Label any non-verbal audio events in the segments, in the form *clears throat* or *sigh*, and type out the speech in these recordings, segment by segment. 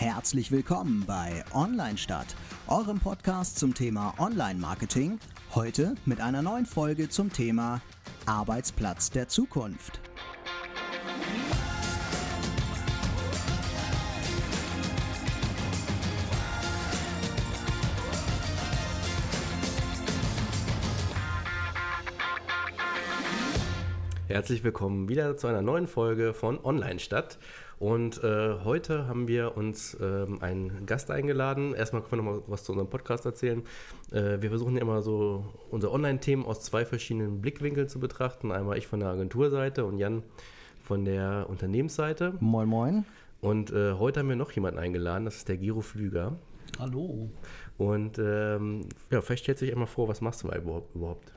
Herzlich willkommen bei Online Stadt, eurem Podcast zum Thema Online-Marketing. Heute mit einer neuen Folge zum Thema Arbeitsplatz der Zukunft. Herzlich willkommen wieder zu einer neuen Folge von Online Stadt. Und äh, heute haben wir uns ähm, einen Gast eingeladen. Erstmal können wir noch mal was zu unserem Podcast erzählen. Äh, wir versuchen immer so unsere Online-Themen aus zwei verschiedenen Blickwinkeln zu betrachten. Einmal ich von der Agenturseite und Jan von der Unternehmensseite. Moin, moin. Und äh, heute haben wir noch jemanden eingeladen, das ist der Giro Flüger. Hallo. Und ähm, ja, vielleicht stellt sich einmal vor, was machst du mal überhaupt?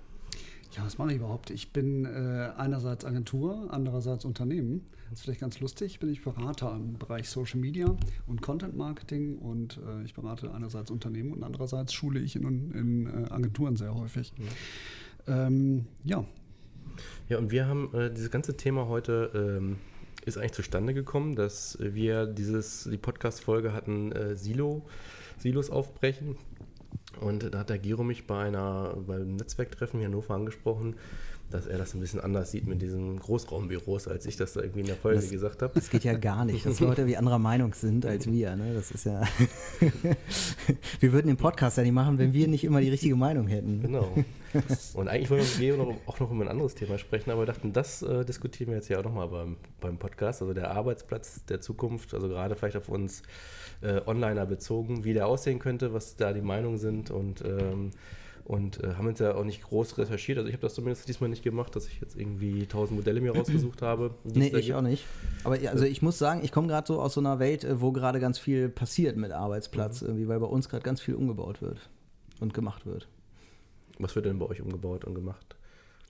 Ja, was mache ich überhaupt? Ich bin äh, einerseits Agentur, andererseits Unternehmen. Das ist vielleicht ganz lustig. Bin ich Berater im Bereich Social Media und Content Marketing und äh, ich berate einerseits Unternehmen und andererseits schule ich in, in äh, Agenturen sehr häufig. Ja. Ähm, ja. Ja, und wir haben äh, dieses ganze Thema heute ähm, ist eigentlich zustande gekommen, dass wir dieses die Podcast-Folge hatten äh, Silo Silos aufbrechen und da hat der Giro mich bei einer, beim Netzwerktreffen in Hannover angesprochen, dass er das ein bisschen anders sieht mit diesen Großraumbüros, als ich das da irgendwie in der Folge das, gesagt habe. Das geht ja gar nicht, dass Leute wie anderer Meinung sind als wir. Ne? Das ist ja. *laughs* wir würden den Podcast ja nicht machen, wenn wir nicht immer die richtige Meinung hätten. Genau. Und eigentlich wollten wir noch, auch noch über ein anderes Thema sprechen, aber wir dachten, das äh, diskutieren wir jetzt ja auch nochmal beim, beim Podcast. Also der Arbeitsplatz der Zukunft, also gerade vielleicht auf uns äh, Onliner bezogen, wie der aussehen könnte, was da die Meinungen sind und ähm, und äh, haben uns ja auch nicht groß recherchiert. Also ich habe das zumindest diesmal nicht gemacht, dass ich jetzt irgendwie tausend Modelle mir rausgesucht *clears throat* habe. Nee, ich gibt. auch nicht. Aber also ich muss sagen, ich komme gerade so aus so einer Welt, äh, wo gerade ganz viel passiert mit Arbeitsplatz, mhm. irgendwie, weil bei uns gerade ganz viel umgebaut wird und gemacht wird. Was wird denn bei euch umgebaut und gemacht?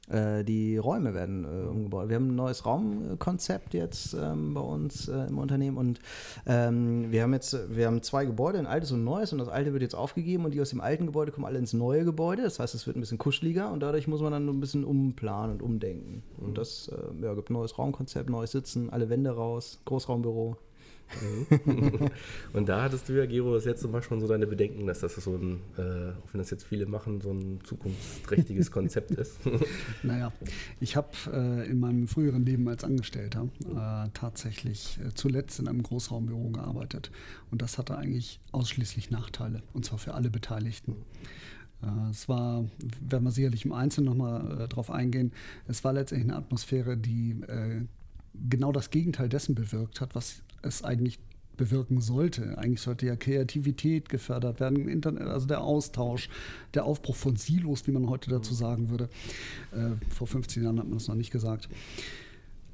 Äh, die Räume werden äh, umgebaut. Wir haben ein neues Raumkonzept jetzt ähm, bei uns äh, im Unternehmen und ähm, wir haben jetzt wir haben zwei Gebäude, ein altes und ein neues und das alte wird jetzt aufgegeben und die aus dem alten Gebäude kommen alle ins neue Gebäude. Das heißt, es wird ein bisschen kuscheliger und dadurch muss man dann ein bisschen umplanen und umdenken. Mhm. Und das äh, ja, gibt ein neues Raumkonzept, neues Sitzen, alle Wände raus, Großraumbüro. Mhm. *laughs* und da hattest du ja, Gero, das letzte Mal schon so deine Bedenken, dass das so ein, äh, auch wenn das jetzt viele machen, so ein zukunftsträchtiges *laughs* Konzept ist. *laughs* naja, ich habe äh, in meinem früheren Leben als Angestellter äh, tatsächlich äh, zuletzt in einem Großraumbüro gearbeitet. Und das hatte eigentlich ausschließlich Nachteile, und zwar für alle Beteiligten. Äh, es war, werden wir sicherlich im Einzelnen nochmal äh, drauf eingehen, es war letztendlich eine Atmosphäre, die äh, genau das Gegenteil dessen bewirkt hat, was es eigentlich bewirken sollte. Eigentlich sollte ja Kreativität gefördert werden, Internet, also der Austausch, der Aufbruch von Silos, wie man heute dazu sagen würde. Äh, vor 15 Jahren hat man das noch nicht gesagt.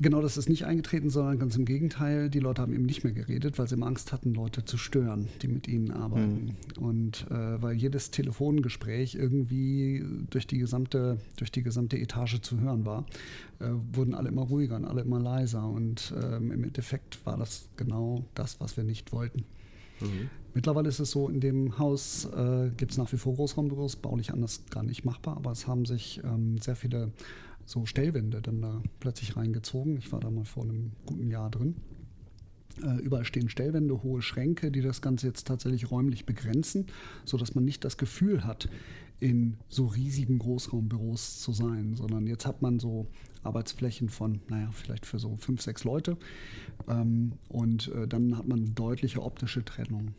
Genau, das ist nicht eingetreten, sondern ganz im Gegenteil. Die Leute haben eben nicht mehr geredet, weil sie immer Angst hatten, Leute zu stören, die mit ihnen arbeiten. Mhm. Und äh, weil jedes Telefongespräch irgendwie durch die gesamte, durch die gesamte Etage zu hören war, äh, wurden alle immer ruhiger und alle immer leiser. Und ähm, im Endeffekt war das genau das, was wir nicht wollten. Mhm. Mittlerweile ist es so, in dem Haus äh, gibt es nach wie vor Großraumbüros, baulich anders gar nicht machbar, aber es haben sich ähm, sehr viele so Stellwände dann da plötzlich reingezogen. Ich war da mal vor einem guten Jahr drin. Äh, überall stehen Stellwände, hohe Schränke, die das Ganze jetzt tatsächlich räumlich begrenzen, sodass man nicht das Gefühl hat, in so riesigen Großraumbüros zu sein, sondern jetzt hat man so Arbeitsflächen von, naja, vielleicht für so fünf, sechs Leute ähm, und äh, dann hat man deutliche optische Trennung.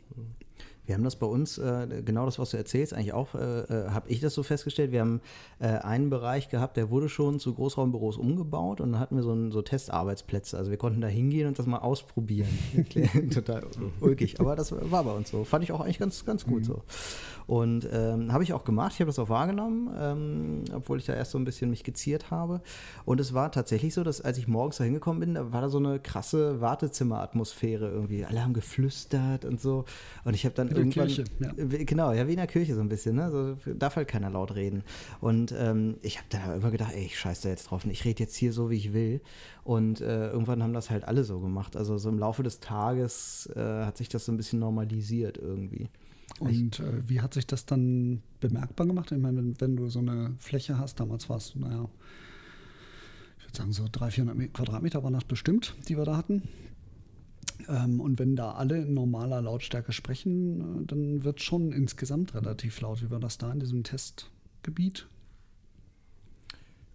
Wir haben das bei uns, äh, genau das, was du erzählst, eigentlich auch, äh, äh, habe ich das so festgestellt. Wir haben äh, einen Bereich gehabt, der wurde schon zu Großraumbüros umgebaut und dann hatten wir so, ein, so Testarbeitsplätze. Also wir konnten da hingehen und das mal ausprobieren. *laughs* Total ulkig, aber das war bei uns so. Fand ich auch eigentlich ganz, ganz gut mhm. so. Und ähm, habe ich auch gemacht, ich habe das auch wahrgenommen, ähm, obwohl ich da erst so ein bisschen mich geziert habe. Und es war tatsächlich so, dass als ich morgens da hingekommen bin, da war da so eine krasse Wartezimmeratmosphäre irgendwie. Alle haben geflüstert und so. Und ich habe dann in irgendwann. Kirche, ja. Genau, ja, wie in der Kirche so ein bisschen, ne? So, darf halt keiner laut reden. Und ähm, ich habe dann immer gedacht, ey, ich scheiß da jetzt drauf ich rede jetzt hier so, wie ich will. Und äh, irgendwann haben das halt alle so gemacht. Also so im Laufe des Tages äh, hat sich das so ein bisschen normalisiert irgendwie. Und äh, wie hat sich das dann bemerkbar gemacht? Ich meine, wenn, wenn du so eine Fläche hast, damals war es, naja, ich würde sagen, so 300, 400 Quadratmeter waren das bestimmt, die wir da hatten. Ähm, und wenn da alle in normaler Lautstärke sprechen, äh, dann wird schon insgesamt relativ laut. Wie war das da in diesem Testgebiet?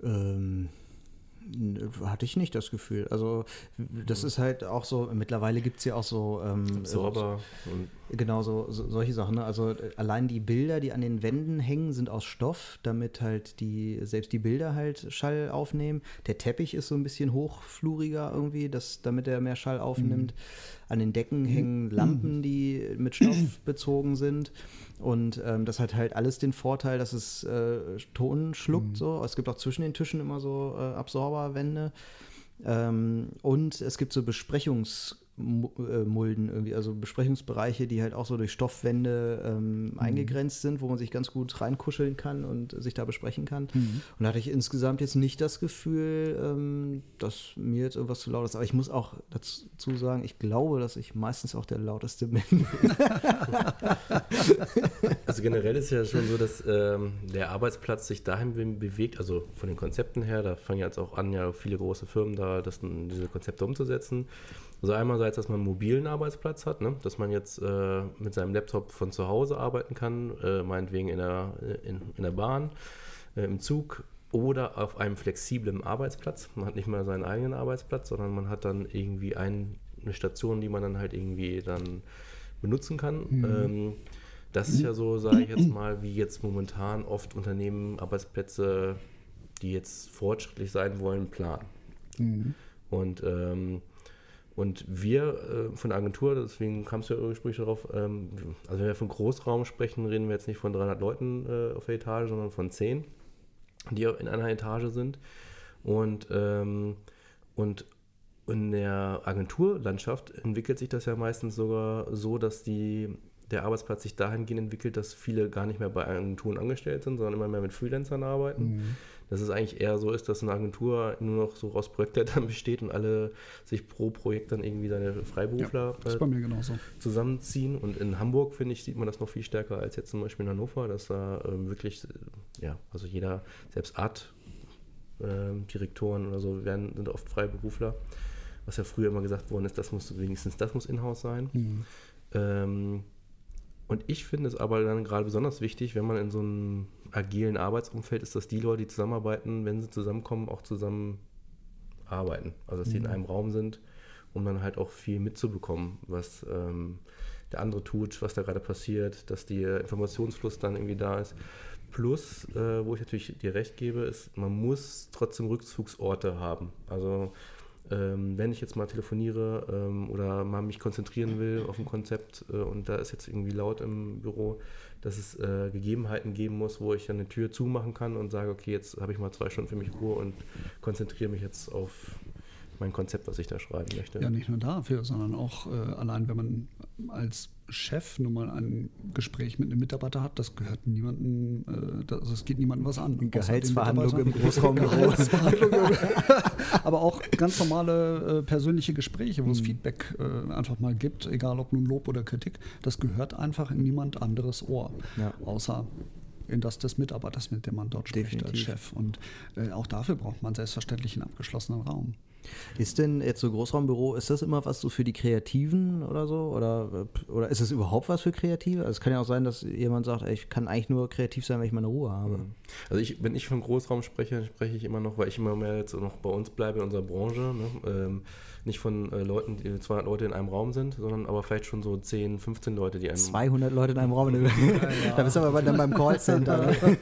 Ähm, hatte ich nicht das Gefühl. Also das ist halt auch so, mittlerweile gibt es ja auch so ähm, Absorber äh, genau so, so, solche Sachen. Ne? Also äh, allein die Bilder, die an den Wänden hängen, sind aus Stoff, damit halt die, selbst die Bilder halt Schall aufnehmen. Der Teppich ist so ein bisschen hochfluriger irgendwie, das, damit er mehr Schall aufnimmt. Mhm. An den Decken mhm. hängen Lampen, die mit *clears throat* Stoff bezogen sind. Und ähm, das hat halt alles den Vorteil, dass es äh, Ton schluckt. Mhm. So. Es gibt auch zwischen den Tischen immer so äh, Absorberwände. Ähm, und es gibt so Besprechungs- Mulden irgendwie, also Besprechungsbereiche, die halt auch so durch Stoffwände ähm, mhm. eingegrenzt sind, wo man sich ganz gut reinkuscheln kann und sich da besprechen kann. Mhm. Und da hatte ich insgesamt jetzt nicht das Gefühl, ähm, dass mir jetzt irgendwas zu laut ist. Aber ich muss auch dazu sagen, ich glaube, dass ich meistens auch der lauteste *laughs* bin. also generell ist ja schon so, dass ähm, der Arbeitsplatz sich dahin bewegt, also von den Konzepten her, da fangen jetzt auch an, ja viele große Firmen da das, diese Konzepte umzusetzen. Also einerseits, dass man einen mobilen Arbeitsplatz hat, ne? dass man jetzt äh, mit seinem Laptop von zu Hause arbeiten kann, äh, meinetwegen in der, in, in der Bahn, äh, im Zug oder auf einem flexiblen Arbeitsplatz. Man hat nicht mehr seinen eigenen Arbeitsplatz, sondern man hat dann irgendwie ein, eine Station, die man dann halt irgendwie dann benutzen kann. Mhm. Ähm, das ist ja so, sage ich jetzt mal, wie jetzt momentan oft Unternehmen Arbeitsplätze, die jetzt fortschrittlich sein wollen, planen. Mhm. Und ähm, und wir äh, von der Agentur, deswegen kam es ja ursprünglich darauf, ähm, also wenn wir von Großraum sprechen, reden wir jetzt nicht von 300 Leuten äh, auf der Etage, sondern von 10, die in einer Etage sind. Und, ähm, und in der Agenturlandschaft entwickelt sich das ja meistens sogar so, dass die, der Arbeitsplatz sich dahingehend entwickelt, dass viele gar nicht mehr bei Agenturen angestellt sind, sondern immer mehr mit Freelancern arbeiten. Mhm dass es eigentlich eher so ist, dass eine Agentur nur noch so aus Projektleitern *laughs* besteht und alle sich pro Projekt dann irgendwie seine Freiberufler ja, äh, zusammenziehen. Und in Hamburg, finde ich, sieht man das noch viel stärker als jetzt zum Beispiel in Hannover, dass da ähm, wirklich, ja, also jeder, selbst Art, ähm, Direktoren oder so werden, sind oft Freiberufler. Was ja früher immer gesagt worden ist, das muss wenigstens das muss in-house sein. Mhm. Ähm, und ich finde es aber dann gerade besonders wichtig, wenn man in so einem agilen Arbeitsumfeld ist, dass die Leute, die zusammenarbeiten, wenn sie zusammenkommen, auch zusammen arbeiten. Also dass mhm. die in einem Raum sind, um dann halt auch viel mitzubekommen, was ähm, der andere tut, was da gerade passiert, dass der Informationsfluss dann irgendwie da ist. Plus, äh, wo ich natürlich dir recht gebe, ist, man muss trotzdem Rückzugsorte haben. Also ähm, wenn ich jetzt mal telefoniere ähm, oder mal mich konzentrieren will auf ein Konzept äh, und da ist jetzt irgendwie laut im Büro, dass es äh, Gegebenheiten geben muss, wo ich dann eine Tür zumachen kann und sage, okay, jetzt habe ich mal zwei Stunden für mich Ruhe und konzentriere mich jetzt auf mein Konzept, was ich da schreiben möchte. Ja, nicht nur dafür, sondern auch äh, allein, wenn man als Chef nun mal ein Gespräch mit einem Mitarbeiter hat, das gehört niemandem, äh, das, also es geht niemandem was an. Gehaltsverhandlung im *laughs* Großraumbüro. Aber auch ganz normale äh, persönliche Gespräche, wo mhm. es Feedback äh, einfach mal gibt, egal ob nun Lob oder Kritik, das gehört einfach in niemand anderes Ohr, ja. außer in das des Mitarbeiters, mit dem man dort spricht Definitiv. als Chef. Und äh, auch dafür braucht man selbstverständlich einen abgeschlossenen Raum. Ist denn jetzt so Großraumbüro, ist das immer was so für die Kreativen oder so? Oder, oder ist es überhaupt was für Kreative? Also es kann ja auch sein, dass jemand sagt, ey, ich kann eigentlich nur kreativ sein, wenn ich meine Ruhe habe. Mhm. Also ich, wenn ich von Großraum spreche, spreche ich immer noch, weil ich immer mehr jetzt noch bei uns bleibe in unserer Branche. Ne? Ähm, nicht von äh, Leuten, die 200 Leute in einem Raum sind, sondern aber vielleicht schon so 10, 15 Leute, die einen 200 Leute in einem Raum. *laughs* ja, ja. Da bist du aber dann beim Callcenter. Ne? *laughs*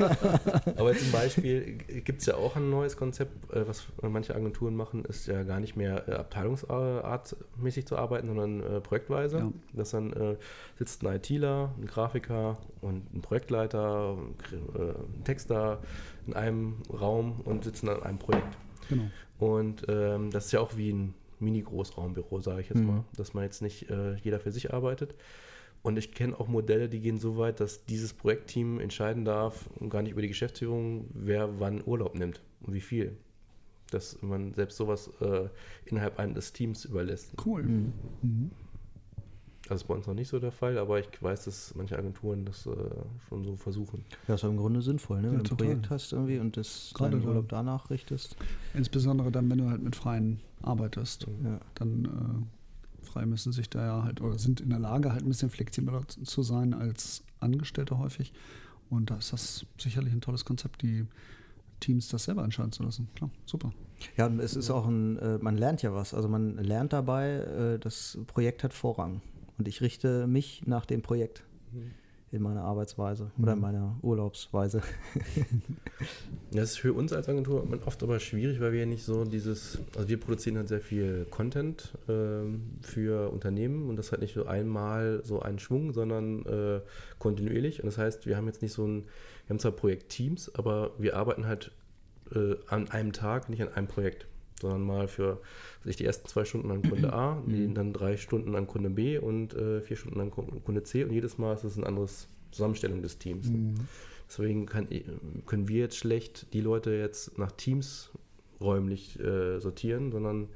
aber zum Beispiel gibt es ja auch ein neues Konzept, äh, was manche Agenturen machen, ist ja gar nicht mehr äh, abteilungsartmäßig zu arbeiten, sondern äh, projektweise. Ja. Das dann äh, sitzt ein ITler, ein Grafiker und ein Projektleiter, ein Texter in einem Raum und sitzen an einem Projekt. Genau. Und ähm, das ist ja auch wie ein Mini-Großraumbüro, sage ich jetzt mhm. mal, dass man jetzt nicht äh, jeder für sich arbeitet. Und ich kenne auch Modelle, die gehen so weit, dass dieses Projektteam entscheiden darf und gar nicht über die Geschäftsführung, wer wann Urlaub nimmt und wie viel. Dass man selbst sowas äh, innerhalb eines Teams überlässt. Cool. Mhm. Das ist bei uns noch nicht so der Fall, aber ich weiß, dass manche Agenturen das äh, schon so versuchen. Ja, ist im Grunde sinnvoll, ne? Ja, wenn du ein Projekt hast irgendwie und das Gerade deinen Urlaub danach richtest. Insbesondere dann, wenn du halt mit Freien arbeitest. Ja. Dann Frei müssen sich da ja halt oder sind in der Lage, halt ein bisschen flexibler zu sein als Angestellte häufig. Und da ist das sicherlich ein tolles Konzept, die Teams das selber entscheiden zu lassen. Klar, super. Ja, es ist auch ein, äh, man lernt ja was. Also man lernt dabei, äh, das Projekt hat Vorrang. Und ich richte mich nach dem Projekt. Mhm in meiner Arbeitsweise oder in mhm. meiner Urlaubsweise. *laughs* das ist für uns als Agentur oft aber schwierig, weil wir ja nicht so dieses, also wir produzieren halt sehr viel Content ähm, für Unternehmen und das halt nicht so einmal so einen Schwung, sondern äh, kontinuierlich. Und das heißt, wir haben jetzt nicht so ein, wir haben zwar Projektteams, aber wir arbeiten halt äh, an einem Tag, nicht an einem Projekt sondern mal für sich die ersten zwei Stunden an Kunde A, mhm. dann drei Stunden an Kunde B und äh, vier Stunden an Kunde C und jedes Mal ist es eine andere Zusammenstellung des Teams. Mhm. Deswegen kann, können wir jetzt schlecht die Leute jetzt nach Teams räumlich äh, sortieren, sondern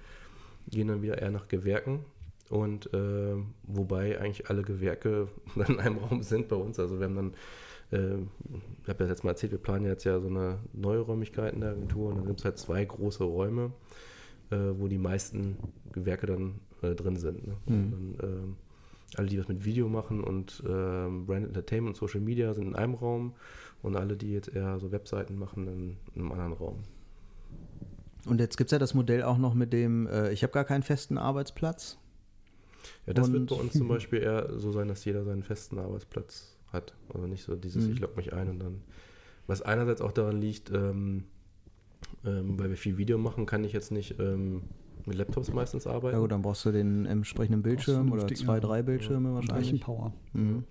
gehen dann wieder eher nach Gewerken. Und äh, wobei eigentlich alle Gewerke *laughs* dann in einem Raum sind bei uns. Also wir haben dann äh, ich habe ja jetzt mal erzählt, wir planen jetzt ja so eine neue Räumlichkeit in der Agentur und dann gibt es halt zwei große Räume äh, wo die meisten Gewerke dann äh, drin sind. Ne? Mhm. Dann, äh, alle, die was mit Video machen und ähm, Brand Entertainment und Social Media sind in einem Raum und alle, die jetzt eher so Webseiten machen, in, in einem anderen Raum. Und jetzt gibt es ja das Modell auch noch mit dem, äh, ich habe gar keinen festen Arbeitsplatz. Ja, das und wird bei uns zum Beispiel eher so sein, dass jeder seinen festen Arbeitsplatz hat. Also nicht so dieses, mhm. ich logge mich ein und dann. Was einerseits auch daran liegt, ähm, ähm, weil wir viel Video machen, kann ich jetzt nicht ähm, mit Laptops meistens arbeiten. Ja gut, dann brauchst du den entsprechenden Bildschirm oder zwei, drei Bildschirme ja. wahrscheinlich. Power. Mhm.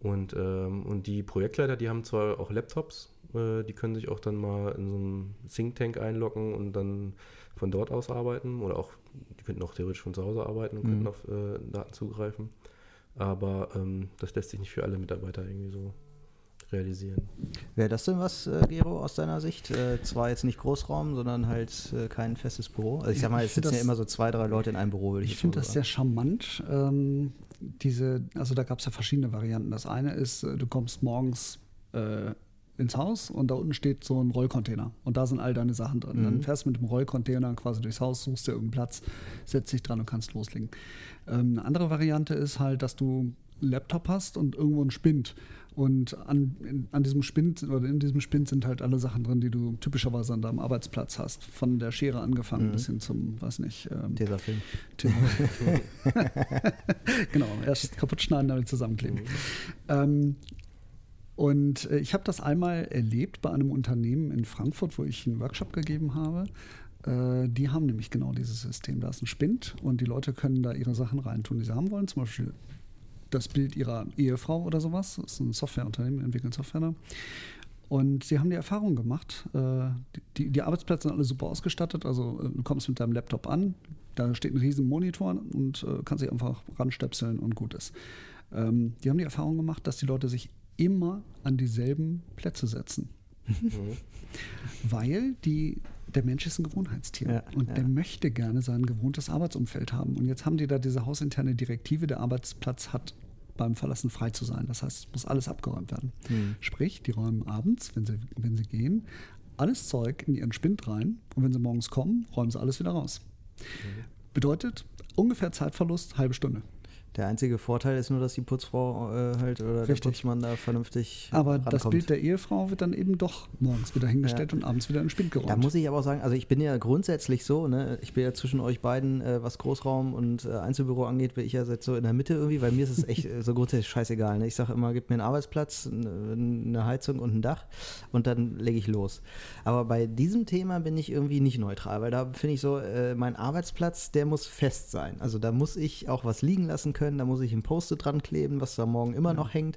Und, ähm, und die Projektleiter, die haben zwar auch Laptops, äh, die können sich auch dann mal in so einem Think Tank einloggen und dann von dort aus arbeiten oder auch, die könnten auch theoretisch von zu Hause arbeiten und mhm. könnten auf äh, Daten zugreifen. Aber ähm, das lässt sich nicht für alle Mitarbeiter irgendwie so realisieren. Wäre das denn was, äh, Gero, aus deiner Sicht? Äh, zwar jetzt nicht Großraum, sondern halt äh, kein festes Büro. Also ich sag mal, es sitzen ja immer so zwei, drei Leute in einem Büro, würde ich Ich finde das sehr charmant. Ähm, diese, also da gab es ja verschiedene Varianten. Das eine ist, äh, du kommst morgens äh, ins Haus und da unten steht so ein Rollcontainer und da sind all deine Sachen drin. Mhm. Dann fährst du mit dem Rollcontainer quasi durchs Haus, suchst dir irgendeinen Platz, setzt dich dran und kannst loslegen. Ähm, eine andere Variante ist halt, dass du einen Laptop hast und irgendwo ein Spind und an, in, an diesem Spind oder in diesem Spind sind halt alle Sachen drin, die du typischerweise an deinem Arbeitsplatz hast. Von der Schere angefangen mhm. bis hin zum, weiß nicht. Ähm, Tesafilm. *laughs* *laughs* genau, erst kaputt schneiden, damit zusammenkleben. Mhm. Ähm, und äh, ich habe das einmal erlebt bei einem Unternehmen in Frankfurt, wo ich einen Workshop gegeben habe. Äh, die haben nämlich genau dieses System. Da ist ein Spind und die Leute können da ihre Sachen reintun, die sie haben wollen. Zum Beispiel das Bild ihrer Ehefrau oder sowas. Das ist ein Softwareunternehmen, entwickeln Software da. Und sie haben die Erfahrung gemacht, äh, die, die Arbeitsplätze sind alle super ausgestattet. Also du kommst mit deinem Laptop an, da steht ein riesen Monitor und kannst dich einfach ranstöpseln und gut ist. Ähm, die haben die Erfahrung gemacht, dass die Leute sich immer an dieselben Plätze setzen. Mhm. Weil die, der Mensch ist ein Gewohnheitstier ja, und ja. der möchte gerne sein gewohntes Arbeitsumfeld haben. Und jetzt haben die da diese hausinterne Direktive, der Arbeitsplatz hat beim Verlassen frei zu sein. Das heißt, es muss alles abgeräumt werden. Mhm. Sprich, die räumen abends, wenn sie, wenn sie gehen, alles Zeug in ihren Spind rein und wenn sie morgens kommen, räumen sie alles wieder raus. Mhm. Bedeutet ungefähr Zeitverlust, halbe Stunde. Der einzige Vorteil ist nur, dass die Putzfrau äh, halt oder Richtig. der Putzmann da vernünftig. Aber rankommt. das Bild der Ehefrau wird dann eben doch morgens wieder hingestellt ja. und abends wieder in den Spind geräumt. Da muss ich aber auch sagen, also ich bin ja grundsätzlich so, ne, ich bin ja zwischen euch beiden, äh, was Großraum und äh, Einzelbüro angeht, bin ich ja so in der Mitte irgendwie, weil mir ist es echt so grundsätzlich scheißegal. Ne? Ich sage immer, gib mir einen Arbeitsplatz, eine Heizung und ein Dach und dann lege ich los. Aber bei diesem Thema bin ich irgendwie nicht neutral, weil da finde ich so, äh, mein Arbeitsplatz, der muss fest sein. Also da muss ich auch was liegen lassen können können, da muss ich ein Post-it dran kleben, was da morgen immer noch hängt.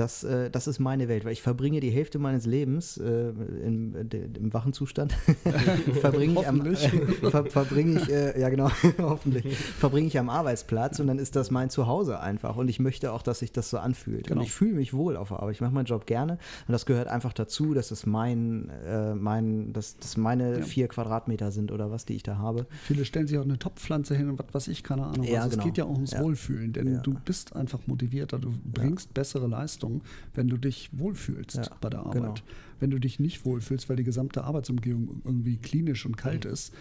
Das, äh, das ist meine Welt, weil ich verbringe die Hälfte meines Lebens äh, im, im wachen Zustand. *laughs* verbringe ich, am, äh, *laughs* ver, verbringe ich äh, ja genau, *laughs* hoffentlich, verbringe ich am Arbeitsplatz und dann ist das mein Zuhause einfach. Und ich möchte auch, dass sich das so anfühlt. Genau. Und ich fühle mich wohl auf der Arbeit. Ich mache meinen Job gerne und das gehört einfach dazu, dass es mein, äh, mein dass das meine ja. vier Quadratmeter sind oder was, die ich da habe. Viele stellen sich auch eine Topfpflanze hin und was weiß ich, keine Ahnung. Ja, also genau. Es geht ja auch ums ja. Wohlfühlen, denn du bist einfach motivierter, du bringst bessere Leistung Leistung, wenn du dich wohlfühlst Ja, bei der Arbeit. genau. Wenn du dich nicht wohlfühlst, weil die gesamte Arbeitsumgebung irgendwie klinisch und kalt ist,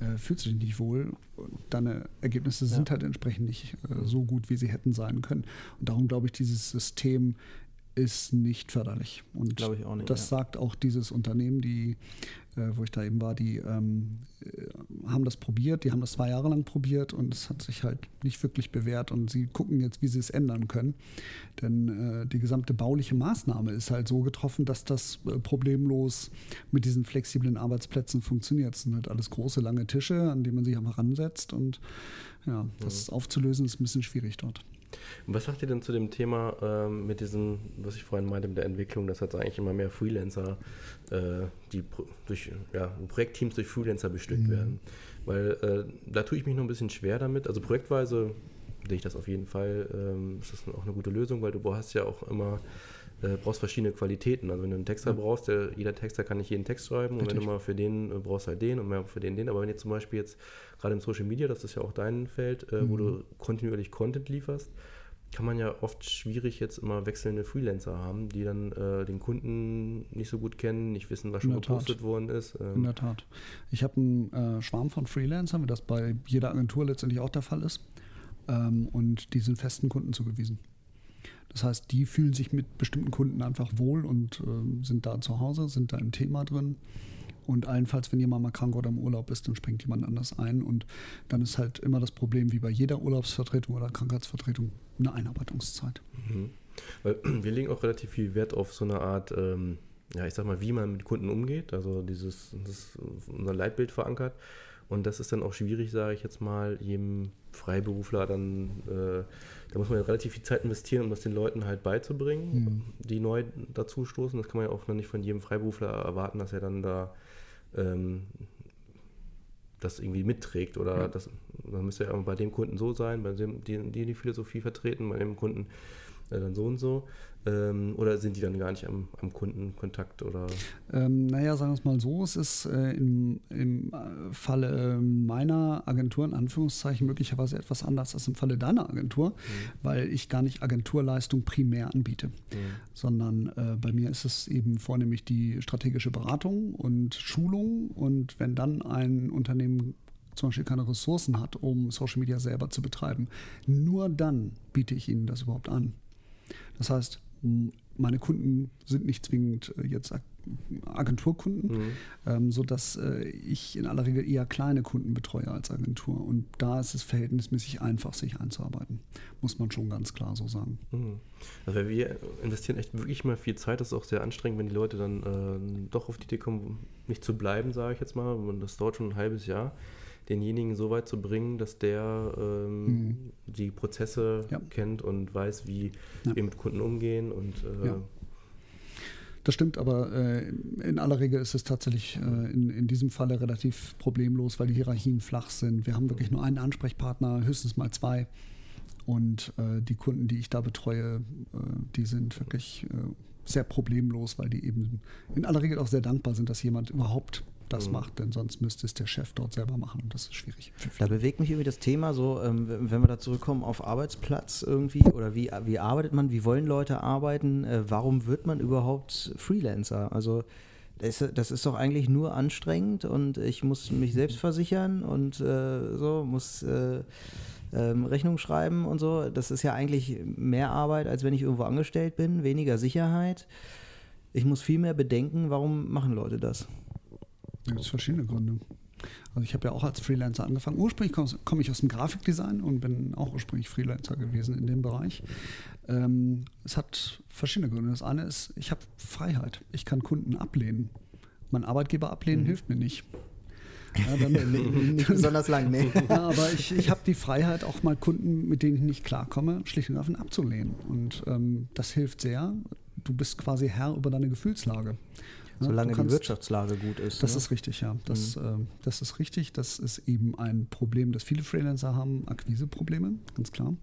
äh, fühlst du dich nicht wohl. Und deine Ergebnisse sind halt entsprechend nicht äh, so gut, wie sie hätten sein können. Und darum glaube ich, dieses System ist nicht förderlich. Und Glaube ich auch nicht, das ja. sagt auch dieses Unternehmen, die, äh, wo ich da eben war, die ähm, äh, haben das probiert, die haben das zwei Jahre lang probiert und es hat sich halt nicht wirklich bewährt und sie gucken jetzt, wie sie es ändern können. Denn äh, die gesamte bauliche Maßnahme ist halt so getroffen, dass das äh, problemlos mit diesen flexiblen Arbeitsplätzen funktioniert. Es sind halt alles große, lange Tische, an die man sich einfach ransetzt und ja, das aufzulösen ist ein bisschen schwierig dort. Und was sagt ihr denn zu dem Thema ähm, mit diesem, was ich vorhin meinte, mit der Entwicklung, dass jetzt eigentlich immer mehr Freelancer, äh, die durch ja, Projektteams durch Freelancer bestückt werden? Weil äh, da tue ich mich noch ein bisschen schwer damit. Also projektweise sehe ich das auf jeden Fall. Ähm, ist das auch eine gute Lösung, weil du hast ja auch immer äh, brauchst verschiedene Qualitäten. Also wenn du einen Texter brauchst, der, jeder Texter kann nicht jeden Text schreiben und wenn Richtig. du mal für den äh, brauchst halt den und mehr für den den. Aber wenn ihr zum Beispiel jetzt gerade im Social Media, das ist ja auch dein Feld, äh, wo du kontinuierlich Content lieferst, kann man ja oft schwierig jetzt immer wechselnde Freelancer haben, die dann äh, den Kunden nicht so gut kennen, nicht wissen, was In schon Tat. gepostet worden ist. In Ähm, der Tat. Ich habe einen äh, Schwarm von Freelancern, wie das bei jeder Agentur letztendlich auch der Fall ist. Ähm, und die sind festen Kunden zugewiesen. Das heißt, die fühlen sich mit bestimmten Kunden einfach wohl und ähm, sind da zu Hause, sind da im Thema drin. Und allenfalls, wenn jemand mal krank oder im Urlaub ist, dann springt jemand anders ein. Und dann ist halt immer das Problem, wie bei jeder Urlaubsvertretung oder Krankheitsvertretung, eine Einarbeitungszeit. Mhm. Weil *clears throat* wir legen auch relativ viel Wert auf so eine Art, ähm, ja, ich sag mal, wie man mit Kunden umgeht. Also dieses, das unser Leitbild verankert. Und das ist dann auch schwierig, sage ich jetzt mal, jedem Freiberufler dann, äh, da muss man ja relativ viel Zeit investieren, um das den Leuten halt beizubringen, die neu dazu stoßen. Das kann man ja auch noch nicht von jedem Freiberufler erwarten, dass er dann da ähm, das irgendwie mitträgt oder Ja. das dann müsste ja auch bei dem Kunden so sein, bei dem die die, die Philosophie vertreten, bei dem Kunden äh, dann so und so. Ähm, oder sind die dann gar nicht am, am Kundenkontakt oder Ähm, naja, sagen wir es mal so, es ist äh, im, im äh, Falle meiner Agentur in Anführungszeichen möglicherweise etwas anders als im Falle deiner Agentur, weil ich gar nicht Agenturleistung primär anbiete, sondern äh, bei mir ist es eben vornehmlich die strategische Beratung und Schulung und wenn dann ein Unternehmen zum Beispiel keine Ressourcen hat, um Social Media selber zu betreiben, nur dann biete ich ihnen das überhaupt an. Das heißt, meine Kunden sind nicht zwingend äh, jetzt Ag- Agenturkunden, ähm, sodass äh, ich in aller Regel eher kleine Kunden betreue als Agentur. Und da ist es verhältnismäßig einfach, sich einzuarbeiten. Muss man schon ganz klar so sagen. Mhm. Also wir investieren echt wirklich mal viel Zeit. Das ist auch sehr anstrengend, wenn die Leute dann äh, doch auf die Idee kommen, nicht zu bleiben, sage ich jetzt mal. Das dauert schon ein halbes Jahr, denjenigen so weit zu bringen, dass der ähm, die Prozesse Ja. kennt und weiß, wie Ja. wir mit Kunden umgehen. Und äh, Ja. Das stimmt, aber äh, in aller Regel ist es tatsächlich äh, in, in diesem Falle relativ problemlos, weil die Hierarchien flach sind. Wir haben wirklich nur einen Ansprechpartner, höchstens mal zwei. Und äh, die Kunden, die ich da betreue, äh, die sind wirklich äh, sehr problemlos, weil die eben in aller Regel auch sehr dankbar sind, dass jemand überhaupt das Mhm. macht, denn sonst müsste es der Chef dort selber machen und das ist schwierig. Da bewegt mich irgendwie das Thema so, ähm, wenn wir da zurückkommen auf Arbeitsplatz irgendwie oder wie, wie arbeitet man, wie wollen Leute arbeiten, äh, warum wird man überhaupt Freelancer? Also das, das ist doch eigentlich nur anstrengend und ich muss mich selbst versichern und äh, so, muss äh, ähm, Rechnung schreiben und so. Das ist ja eigentlich mehr Arbeit, als wenn ich irgendwo angestellt bin, weniger Sicherheit. Ich muss viel mehr bedenken, warum machen Leute das? Da gibt es verschiedene Gründe. Also ich habe ja auch als Freelancer angefangen. Ursprünglich komme komm ich aus dem Grafikdesign und bin auch ursprünglich Freelancer gewesen in dem Bereich. Ähm, es hat verschiedene Gründe. Das eine ist, ich habe Freiheit. Ich kann Kunden ablehnen. Mein Arbeitgeber ablehnen hilft mir nicht. *laughs* Ja, dann, Nicht besonders lang, nee. *laughs* ja, aber ich, ich habe die Freiheit, auch mal Kunden, mit denen ich nicht klarkomme, schlicht und einfach abzulehnen. Und ähm, das hilft sehr. Du bist quasi Herr über deine Gefühlslage. Solange du die kannst- Wirtschaftslage gut ist. das ne? ist richtig, ja. Das, ähm, das ist richtig. Das ist eben ein Problem, das viele Freelancer haben. Akquiseprobleme, ganz klar.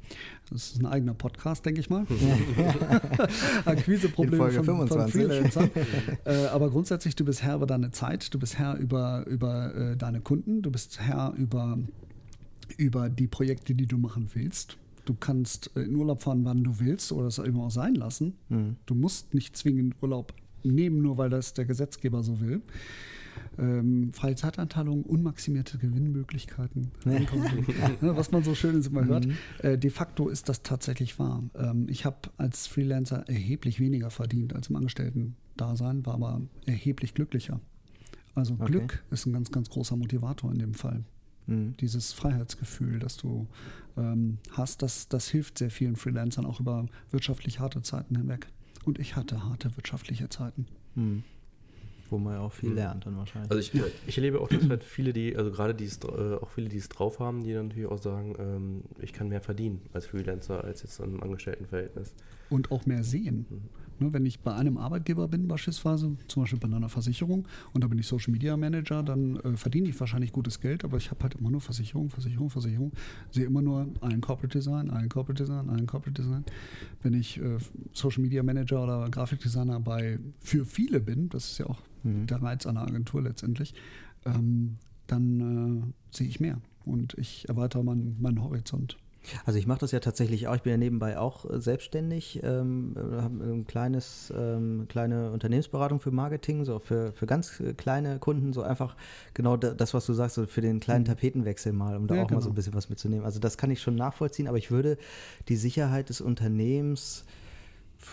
Das ist ein eigener Podcast, denke ich mal. *laughs* *laughs* Akquiseprobleme von, von 25. Freelancern. *laughs* äh, aber grundsätzlich, du bist Herr über deine Zeit, du bist Herr über, über äh, deine Kunden, du bist Herr über, über die Projekte, die du machen willst. Du kannst in Urlaub fahren, wann du willst oder es eben auch sein lassen. Mhm. Du musst nicht zwingend Urlaub nehmen, nur weil das der Gesetzgeber so will. Ähm, freie Zeitanteilung, unmaximierte Gewinnmöglichkeiten, *laughs* ne, was man so schön immer hört. Mhm. Äh, de facto ist das tatsächlich wahr. Ähm, ich habe als Freelancer erheblich weniger verdient als im Angestellten-Dasein, war aber erheblich glücklicher. Also okay. Glück ist ein ganz, ganz großer Motivator in dem Fall. Mhm. Dieses Freiheitsgefühl, das du ähm, hast, das, das hilft sehr vielen Freelancern auch über wirtschaftlich harte Zeiten hinweg. Und ich hatte harte wirtschaftliche Zeiten. Mhm. Wo man ja auch viel mhm. lernt dann wahrscheinlich. Also ich, ich erlebe auch, dass halt viele, die, also gerade die es, äh, auch viele, die es drauf haben, die dann natürlich auch sagen, ähm, ich kann mehr verdienen als Freelancer als jetzt in einem Angestelltenverhältnis. Und auch mehr sehen. Ne, wenn ich bei einem Arbeitgeber bin, beispielsweise, zum Beispiel bei einer Versicherung, und da bin ich Social Media Manager, dann äh, verdiene ich wahrscheinlich gutes Geld, aber ich habe halt immer nur Versicherung, Versicherung, Versicherung. Sehe immer nur ein Corporate Design, ein Corporate Design, ein Corporate Design. Wenn ich äh, Social Media Manager oder Grafikdesigner bei für viele bin, das ist ja auch mhm. der Reiz einer Agentur letztendlich, ähm, dann äh, sehe ich mehr und ich erweitere meinen, meinen Horizont. Also ich mache das ja tatsächlich auch. Ich bin ja nebenbei auch äh, selbstständig, ähm, habe ein kleines, ähm, kleine Unternehmensberatung für Marketing, so für, für ganz äh, kleine Kunden, so einfach genau das, was du sagst, so für den kleinen mhm. Tapetenwechsel mal, um da ja, auch genau. mal so ein bisschen was mitzunehmen. Also das kann ich schon nachvollziehen, aber ich würde die Sicherheit des Unternehmens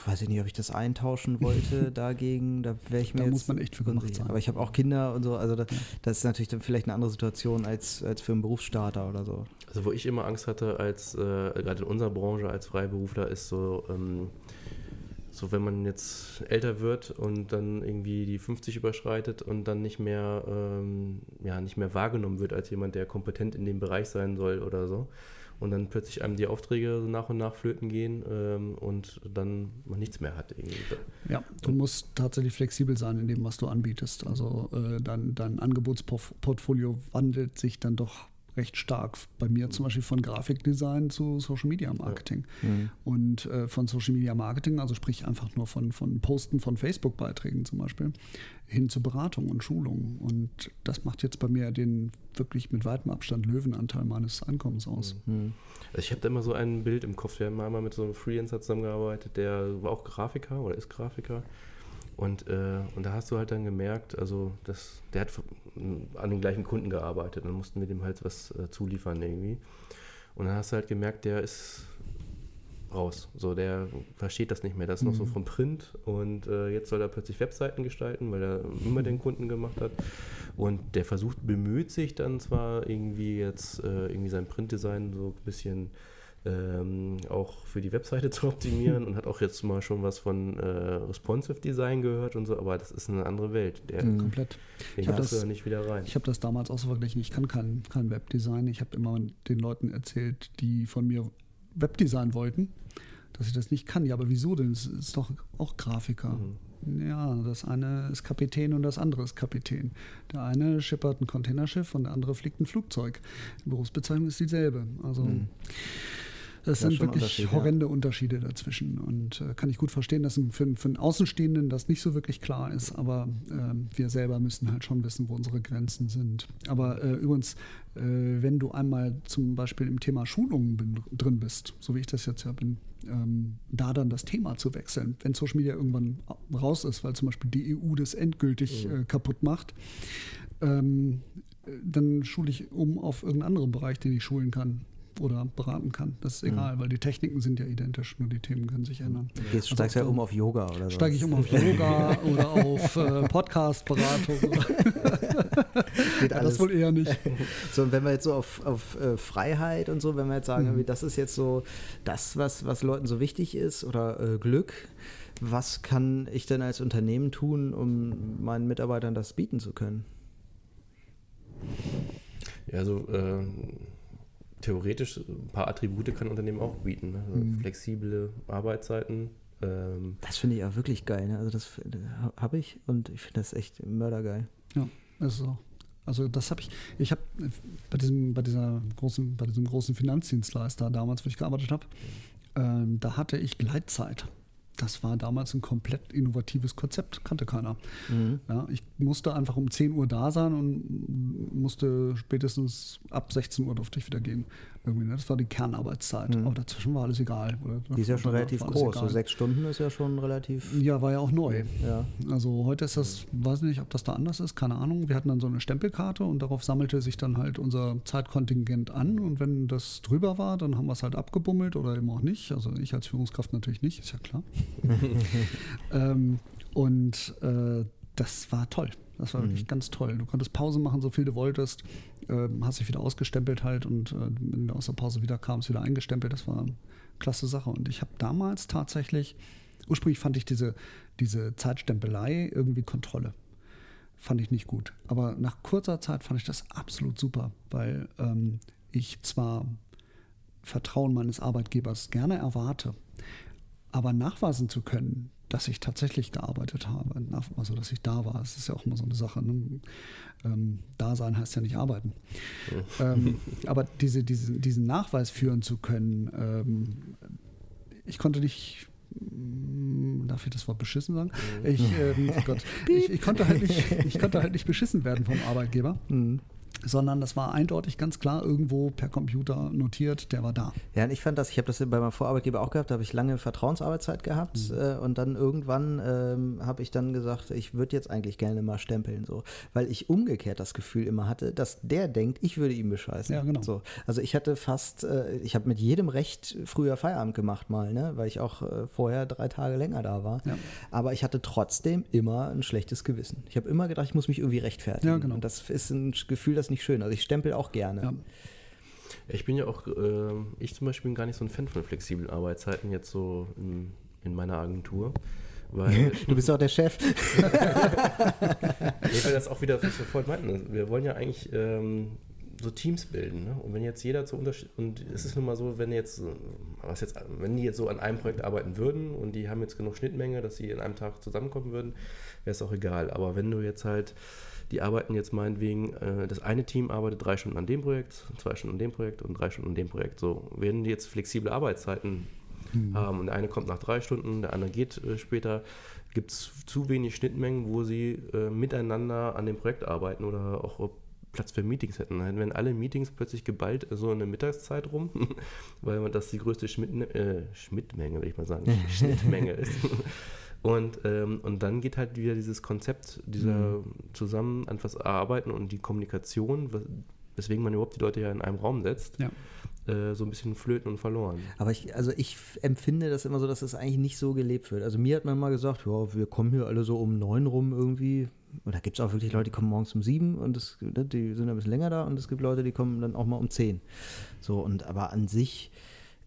weiß ich nicht, ob ich das eintauschen *laughs* wollte dagegen. Da wäre ich mir. Da muss man echt für gemacht sein. Aber ich habe auch Kinder und so. Also da, das ist natürlich dann vielleicht eine andere Situation als, als für einen Berufsstarter oder so. Also wo ich immer Angst hatte, als äh, gerade in unserer Branche als Freiberufler, ist so, ähm, so wenn man jetzt älter wird und dann irgendwie die 50 überschreitet und dann nicht mehr, ähm, ja, nicht mehr wahrgenommen wird als jemand, der kompetent in dem Bereich sein soll oder so und dann plötzlich einem die Aufträge nach und nach flöten gehen ähm, und dann man nichts mehr hat. Irgendwie. Ja, du musst tatsächlich flexibel sein in dem, was du anbietest. Also äh, dein, dein Angebotsportfolio wandelt sich dann doch recht stark. Bei mir zum Beispiel von Grafikdesign zu Social Media Marketing. Ja. Mhm. Und äh, von Social Media Marketing, also sprich einfach nur von, von Posten von Facebook-Beiträgen zum Beispiel, hin zu Beratung und Schulung. Und das macht jetzt bei mir den wirklich mit weitem Abstand Löwenanteil meines Einkommens aus. Mhm. mhm. Also ich habe da immer so ein Bild im Kopf. Wir haben einmal mit so einem Freelancer zusammengearbeitet, der war auch Grafiker oder ist Grafiker. Und, äh, und da hast du halt dann gemerkt, also das, der hat an den gleichen Kunden gearbeitet. Dann mussten wir dem halt was äh, zuliefern irgendwie. Und dann hast du halt gemerkt, der ist raus. So, der versteht das nicht mehr. Das ist mhm. noch so mhm. vom Print und äh, jetzt soll er plötzlich Webseiten gestalten, weil er immer den Kunden gemacht hat. Und der versucht, bemüht sich dann zwar irgendwie jetzt äh, irgendwie sein Printdesign so ein bisschen ähm, auch für die Webseite *laughs* zu optimieren und hat auch jetzt mal schon was von äh, Responsive Design gehört und so, aber das ist eine andere Welt. Der, mhm. Komplett. Den ich das, du nicht wieder rein. Ich habe das damals auch so verglichen, ich kann kein, kein Webdesign. Ich habe immer den Leuten erzählt, die von mir Webdesign wollten, dass ich das nicht kann. Ja, aber wieso denn? Es ist doch auch Grafiker. Mhm. Ja, das eine ist Kapitän und das andere ist Kapitän. Der eine schippert ein Containerschiff und der andere fliegt ein Flugzeug. Die Berufsbezeichnung ist dieselbe. Also mhm. Das sind wirklich horrende ja. Unterschiede dazwischen. Und äh, kann ich gut verstehen, dass für, für einen Außenstehenden das nicht so wirklich klar ist. Aber äh, wir selber müssen halt schon wissen, wo unsere Grenzen sind. Aber äh, übrigens, äh, wenn du einmal zum Beispiel im Thema Schulungen bin, drin bist, so wie ich das jetzt ja bin, ähm, da dann das Thema zu wechseln, wenn Social Media irgendwann raus ist, weil zum Beispiel die EU das endgültig mhm. Äh, kaputt macht, ähm, dann schule ich um auf irgendeinen anderen Bereich, den ich schulen kann oder beraten kann. Das ist mhm. egal, mhm. weil die Techniken sind ja identisch, nur die Themen können sich ändern. Du gehst, also steigst ja um auf Yoga oder so. Steige ich um auf Yoga *laughs* oder auf äh, Podcast-Beratung. *laughs* Geht *laughs* ja, das wohl eher nicht. So, und wenn wir jetzt so auf, auf äh, Freiheit und so, wenn wir jetzt sagen, mhm. das ist jetzt so das, was, was Leuten so wichtig ist oder äh, Glück, was kann ich denn als Unternehmen tun, um meinen Mitarbeitern das bieten zu können? Ja, also äh, theoretisch ein paar Attribute kann ein Unternehmen auch bieten. Ne? Also mhm. Flexible Arbeitszeiten. Ähm. Das finde ich auch wirklich geil. Ne? Also das habe ich und ich finde das echt mördergeil. Ja, das ist auch. Also das habe ich, ich habe bei diesem, bei dieser großen, bei diesem großen Finanzdienstleister damals, wo ich gearbeitet habe, ähm, da hatte ich Gleitzeit. Das war damals ein komplett innovatives Konzept, kannte keiner. Mhm. Ja, ich musste einfach um 10 Uhr da sein und musste spätestens ab 16 Uhr durfte ich wieder gehen. Irgendwie, ne? Das war die Kernarbeitszeit. Mhm. Aber dazwischen war alles egal. Die ist ja schon relativ groß. So sechs Stunden ist ja schon relativ. Ja, war ja auch neu. Ja. Also heute ist das, weiß nicht, ob das da anders ist, keine Ahnung. Wir hatten dann so eine Stempelkarte und darauf sammelte sich dann halt unser Zeitkontingent an. Und wenn das drüber war, dann haben wir es halt abgebummelt oder eben auch nicht. Also ich als Führungskraft natürlich nicht, ist ja klar. *laughs* ähm, und äh, das war toll. Das war mhm. wirklich ganz toll. Du konntest Pause machen, so viel du wolltest, äh, hast dich wieder ausgestempelt halt und äh, wenn du aus der Pause wieder kamst, wieder eingestempelt. Das war eine klasse Sache. Und ich habe damals tatsächlich, ursprünglich fand ich diese, diese Zeitstempelei irgendwie Kontrolle. Fand ich nicht gut. Aber nach kurzer Zeit fand ich das absolut super, weil ähm, ich zwar Vertrauen meines Arbeitgebers gerne erwarte, aber nachweisen zu können, dass ich tatsächlich gearbeitet habe, also dass ich da war. Das ist ja auch immer so eine Sache. Ne? Ähm, Dasein heißt ja nicht arbeiten. ähm, *laughs* aber diese, diese, diesen Nachweis führen zu können, ähm, ich konnte nicht hm, darf ich das Wort beschissen sagen? Mhm. Ich, ähm, *laughs* oh Gott, ich, ich, konnte halt nicht, ich konnte halt nicht beschissen werden vom Arbeitgeber. Mhm sondern das war eindeutig ganz klar irgendwo per Computer notiert, der war da. Ja, und ich fand das, ich habe das bei meinem Vorarbeitgeber auch gehabt, da habe ich lange Vertrauensarbeitszeit gehabt mhm. äh, und dann irgendwann ähm, habe ich dann gesagt, ich würde jetzt eigentlich gerne mal stempeln, so, weil ich umgekehrt das Gefühl immer hatte, dass der denkt, ich würde ihm bescheißen. Ja, genau. So. Also ich hatte fast, äh, ich habe mit jedem Recht früher Feierabend gemacht mal, ne, weil ich auch äh, vorher drei Tage länger da war. Ja. Aber ich hatte trotzdem immer ein schlechtes Gewissen. Ich habe immer gedacht, ich muss mich irgendwie rechtfertigen. Ja, genau. Und das ist ein Gefühl, das nicht schön. Also ich stempel auch gerne. Ja. Ich bin ja auch, äh, ich zum Beispiel bin gar nicht so ein Fan von flexiblen Arbeitszeiten jetzt so in, in meiner Agentur. Weil *laughs* du bist auch der Chef. *laughs* ich will das auch wieder, was wir vorhin meinten. Wir wollen ja eigentlich ähm, so Teams bilden. Ne? Und wenn jetzt jeder zu Unterschied und es ist nun mal so, wenn jetzt, was jetzt, wenn die jetzt so an einem Projekt arbeiten würden und die haben jetzt genug Schnittmenge, dass sie in einem Tag zusammenkommen würden, wäre es auch egal. Aber wenn du jetzt halt die arbeiten jetzt meinetwegen, äh, das eine Team arbeitet drei Stunden an dem Projekt, zwei Stunden an dem Projekt und drei Stunden an dem Projekt. So, wenn die jetzt flexible Arbeitszeiten mhm. haben und der eine kommt nach drei Stunden, der andere geht äh, später, gibt es zu wenig Schnittmengen, wo sie äh, miteinander an dem Projekt arbeiten oder auch Platz für Meetings hätten. Dann wären alle Meetings plötzlich geballt so in der Mittagszeit rum, *laughs* weil das die größte Schmidt, äh, Schnittmenge, will ich mal sagen, *laughs* Schnittmenge ist. Und, ähm, und dann geht halt wieder dieses Konzept dieser mhm. zusammen an was arbeiten und die Kommunikation, weswegen man überhaupt die Leute ja in einem Raum setzt, ja. äh, so ein bisschen flöten und verloren. Aber ich, also ich empfinde das immer so, dass es das eigentlich nicht so gelebt wird. Also mir hat man mal gesagt, ja, wir kommen hier alle so um neun rum irgendwie. Und da gibt es auch wirklich Leute, die kommen morgens um sieben und das, ne, die sind ein bisschen länger da und es gibt Leute, die kommen dann auch mal um zehn. So, und aber an sich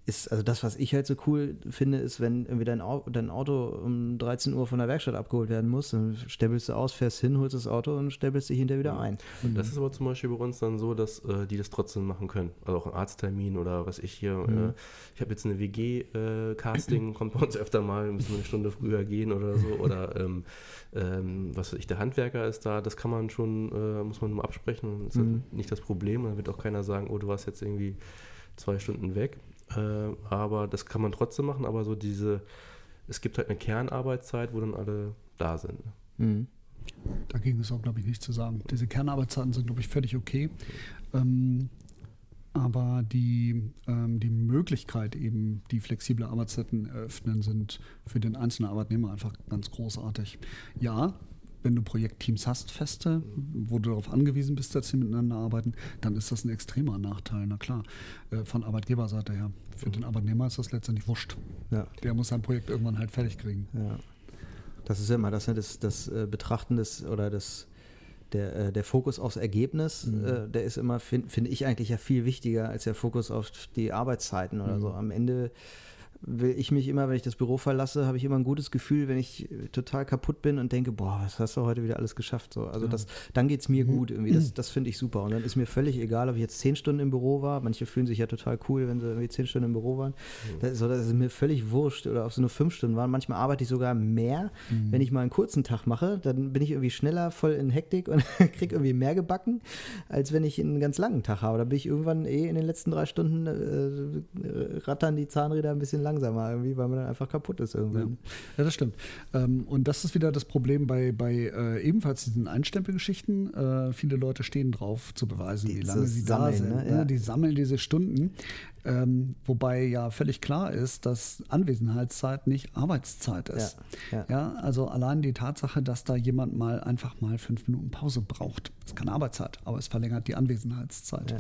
ist, also das, was ich halt so cool finde, ist, wenn irgendwie dein, dein Auto um 13 Uhr von der Werkstatt abgeholt werden muss, dann stellst du aus, fährst hin, holst das Auto und stellst dich hinterher wieder ein. Und das ist aber zum Beispiel bei uns dann so, dass äh, die das trotzdem machen können. Also auch ein Arzttermin oder was ich hier, mhm. äh, ich habe jetzt eine WG-Casting, äh, *clears throat* kommt bei uns öfter mal, müssen wir eine Stunde früher gehen oder so. Oder ähm, ähm, was weiß ich, der Handwerker ist da, das kann man schon, äh, muss man nur absprechen. Das ist mhm. nicht das Problem. Dann wird auch keiner sagen, oh, du warst jetzt irgendwie zwei Stunden weg. Äh, aber das kann man trotzdem machen, aber so diese, es gibt halt eine Kernarbeitszeit, wo dann alle da sind. Mhm. Dagegen ist auch, glaube ich, nichts zu sagen. Diese Kernarbeitszeiten sind, glaube ich, völlig okay. Ähm, aber die, ähm, die Möglichkeit, eben die flexible Arbeitszeiten eröffnen, sind für den einzelnen Arbeitnehmer einfach ganz großartig. Ja, wenn du Projektteams hast, feste, wo du darauf angewiesen bist, dass sie miteinander arbeiten, dann ist das ein extremer Nachteil, na klar, äh, von Arbeitgeberseite her. Für den Arbeitnehmer ist das letztendlich wurscht. Ja. Der muss sein Projekt irgendwann halt fertig kriegen. Ja. Das ist ja immer das, ne, das, das äh, Betrachten des oder das der, äh, der Fokus aufs Ergebnis, mhm. der ist immer, finde find ich eigentlich ja viel wichtiger als der Fokus auf die Arbeitszeiten oder mhm. so. Am Ende will ich mich immer, wenn ich das Büro verlasse, habe ich immer ein gutes Gefühl, wenn ich total kaputt bin und denke, boah, was hast du heute wieder alles geschafft? So, also ja. das, dann geht es mir mhm. gut irgendwie. Das, das finde ich super. Und dann ist mir völlig egal, ob ich jetzt zehn Stunden im Büro war. Manche fühlen sich ja total cool, wenn sie irgendwie zehn Stunden im Büro waren. Mhm. Das, ist, das ist mir völlig wurscht. Oder ob es nur fünf Stunden waren. Manchmal arbeite ich sogar mehr, mhm. wenn ich mal einen kurzen Tag mache. Dann bin ich irgendwie schneller voll in Hektik und *laughs* kriege irgendwie mehr gebacken, als wenn ich einen ganz langen Tag habe. Da bin ich irgendwann eh in den letzten drei Stunden äh, rattern die Zahnräder ein bisschen lang langsamer irgendwie, weil man dann einfach kaputt ist irgendwann. Ja, ja das stimmt. Ähm, und das ist wieder das Problem bei, bei äh, ebenfalls diesen Einstempelgeschichten. Äh, viele Leute stehen drauf zu beweisen, wie lange sie sammeln, da sind. Ne? Ja. Die sammeln diese Stunden. Ähm, wobei ja völlig klar ist, dass Anwesenheitszeit nicht Arbeitszeit ist. Ja. ja, also allein die Tatsache, dass da jemand mal einfach mal fünf Minuten Pause braucht, ist keine Arbeitszeit, aber es verlängert die Anwesenheitszeit.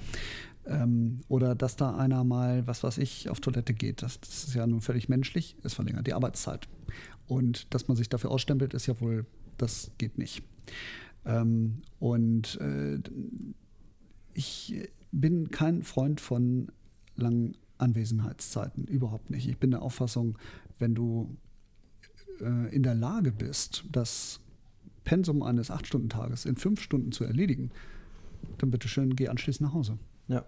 Ähm, oder dass da einer mal, was weiß ich, auf Toilette geht. Das, das ist ja nun völlig menschlich, es verlängert die Arbeitszeit. Und dass man sich dafür ausstempelt, ist ja wohl, das geht nicht. Ähm, und äh, ich bin kein Freund von langen Anwesenheitszeiten. Überhaupt nicht. Ich bin der Auffassung, wenn du äh, in der Lage bist, das Pensum eines 8-Stunden-Tages in 5 Stunden zu erledigen, dann bitteschön, geh anschließend nach Hause. Ja.